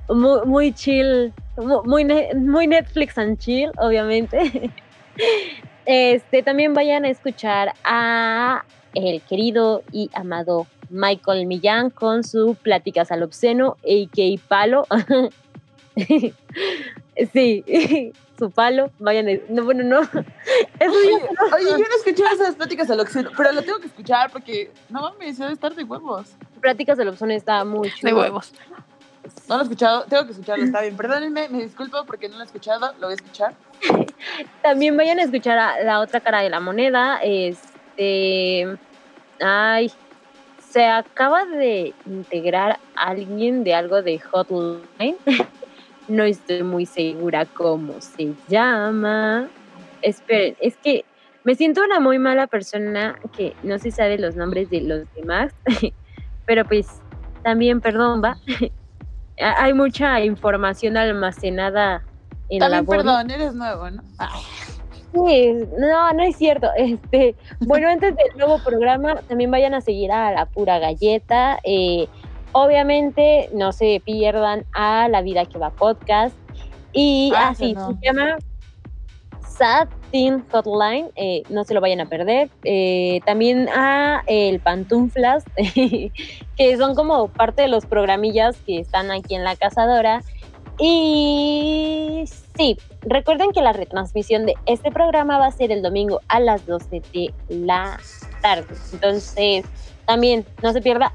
muy, muy chill, mu- muy, muy Netflix and chill, obviamente. Este, también vayan a escuchar a el querido y amado Michael Millán con su Pláticas al Obsceno, a.k.a. Palo. sí, su palo, vayan, a- no, bueno, no, eso Oye, ya oye, yo no escuché esas pláticas al oxígeno, pero lo tengo que escuchar porque no mames, debe estar de huevos. Pláticas al Obsceno está muy De huevos. No lo he escuchado, tengo que escucharlo, está bien. Perdónenme, me disculpo porque no lo he escuchado, lo voy a escuchar. También vayan a escuchar a la otra cara de la moneda. Este. Ay. Se acaba de integrar alguien de algo de Hotline. No estoy muy segura cómo se llama. Esperen, es que me siento una muy mala persona que no se sabe los nombres de los demás. Pero pues también, perdón, va. Hay mucha información almacenada en la También, perdón, eres nuevo, ¿no? Ay, Sí, no, no es cierto. Este, bueno, antes del nuevo programa, también vayan a seguir a la pura galleta. eh, obviamente, no se pierdan a La Vida que va podcast. Y Ah, así no. se llama Sad Teen Hotline. eh, no se lo vayan a perder. Eh, también a el Pantuflas, que son como parte de los programillas que están aquí en la cazadora. Y sí, recuerden que la retransmisión de este programa va a ser el domingo a las 12 de la tarde. Entonces, también no se pierda.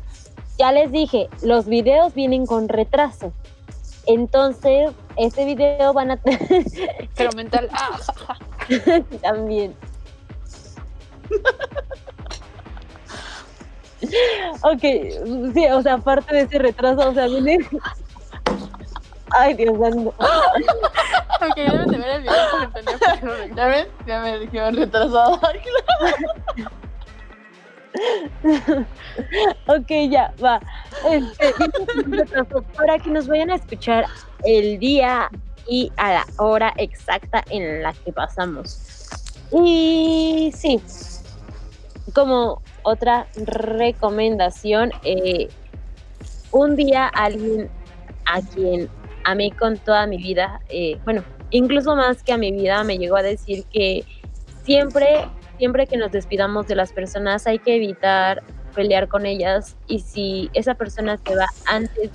Ya les dije, los videos vienen con retraso. Entonces, este video van a Pero mental. Ah. también. ok, sí, o sea, aparte de ese retraso, o sea, viene. Ay, Dios santo. Ok, deben de ver el video para entender por qué lo recuerdo. ¿Ya ven? Ya me dijeron retrasado. Ok, ya, va. Este, para que nos vayan a escuchar el día y a la hora exacta en la que pasamos. Y sí, como otra recomendación, eh, un día alguien a quien amé con toda mi vida, eh, bueno, incluso más que a mi vida, me llegó a decir que siempre, siempre que nos despidamos de las personas hay que evitar pelear con ellas y si esa persona se va antes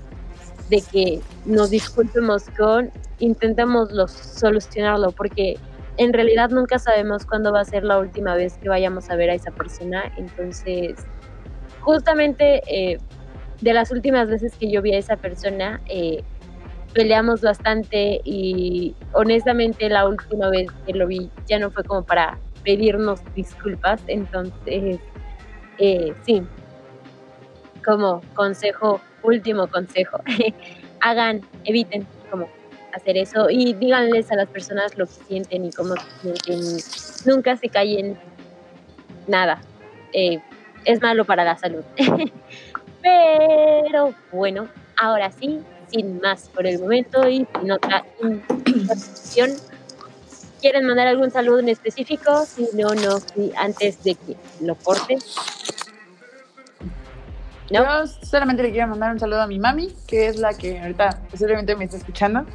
de que nos disculpemos con, intentemos solucionarlo porque en realidad nunca sabemos cuándo va a ser la última vez que vayamos a ver a esa persona. Entonces, justamente eh, de las últimas veces que yo vi a esa persona, eh, peleamos bastante y honestamente la última vez que lo vi ya no fue como para pedirnos disculpas, entonces eh, sí, como consejo, último consejo, hagan, eviten como hacer eso y díganles a las personas lo que sienten y cómo se sienten, nunca se callen nada, eh, es malo para la salud. Pero bueno, ahora sí, sin más por el momento y sin otra introducción. ¿Quieren mandar algún saludo en específico? Si no, no, si antes de que lo corte. ¿No? Yo solamente le quiero mandar un saludo a mi mami, que es la que ahorita posiblemente me está escuchando.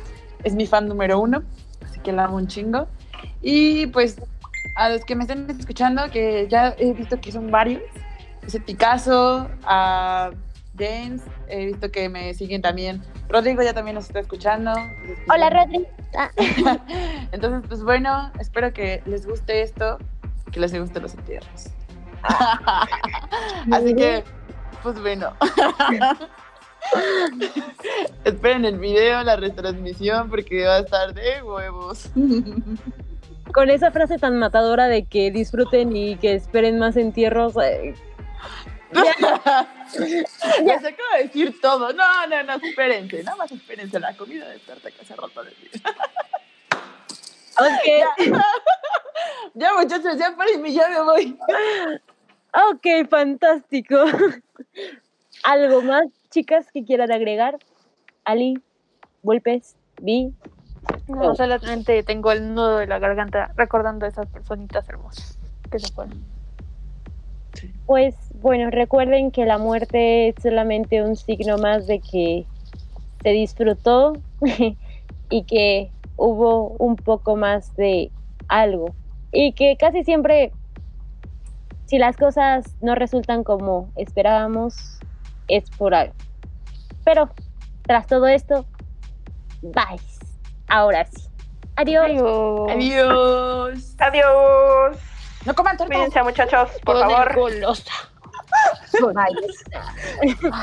Es mi fan número uno, así que la amo un chingo. Y pues a los que me estén escuchando, que ya he visto que son varios, es Picasso, a James, he visto que me siguen también. Rodrigo ya también nos está escuchando. Hola, Rodrigo. Ah. Entonces, pues bueno, espero que les guste esto, que les guste los entierros. Así que, pues bueno. Esperen el video, la retransmisión, porque va a estar de huevos. Con esa frase tan matadora de que disfruten y que esperen más entierros. eh, Les acabo de decir todo. No, no, no, espérense. Nada más espérense. La comida de tarta que hace rato de ok, Ya, muchachos, ya párenme, ya me voy. Ok, fantástico. ¿Algo más, chicas, que quieran agregar? Ali, Volpes, Vi. No, Oh. solamente tengo el nudo de la garganta recordando a esas personitas hermosas que se fueron. Pues bueno, recuerden que la muerte es solamente un signo más de que se disfrutó y que hubo un poco más de algo. Y que casi siempre, si las cosas no resultan como esperábamos, es por algo. Pero tras todo esto, bye. Ahora sí. Adiós. Adiós. Adiós. Adiós. No coman torta. Cuídense, muchachos, por favor. Golosa. Bye.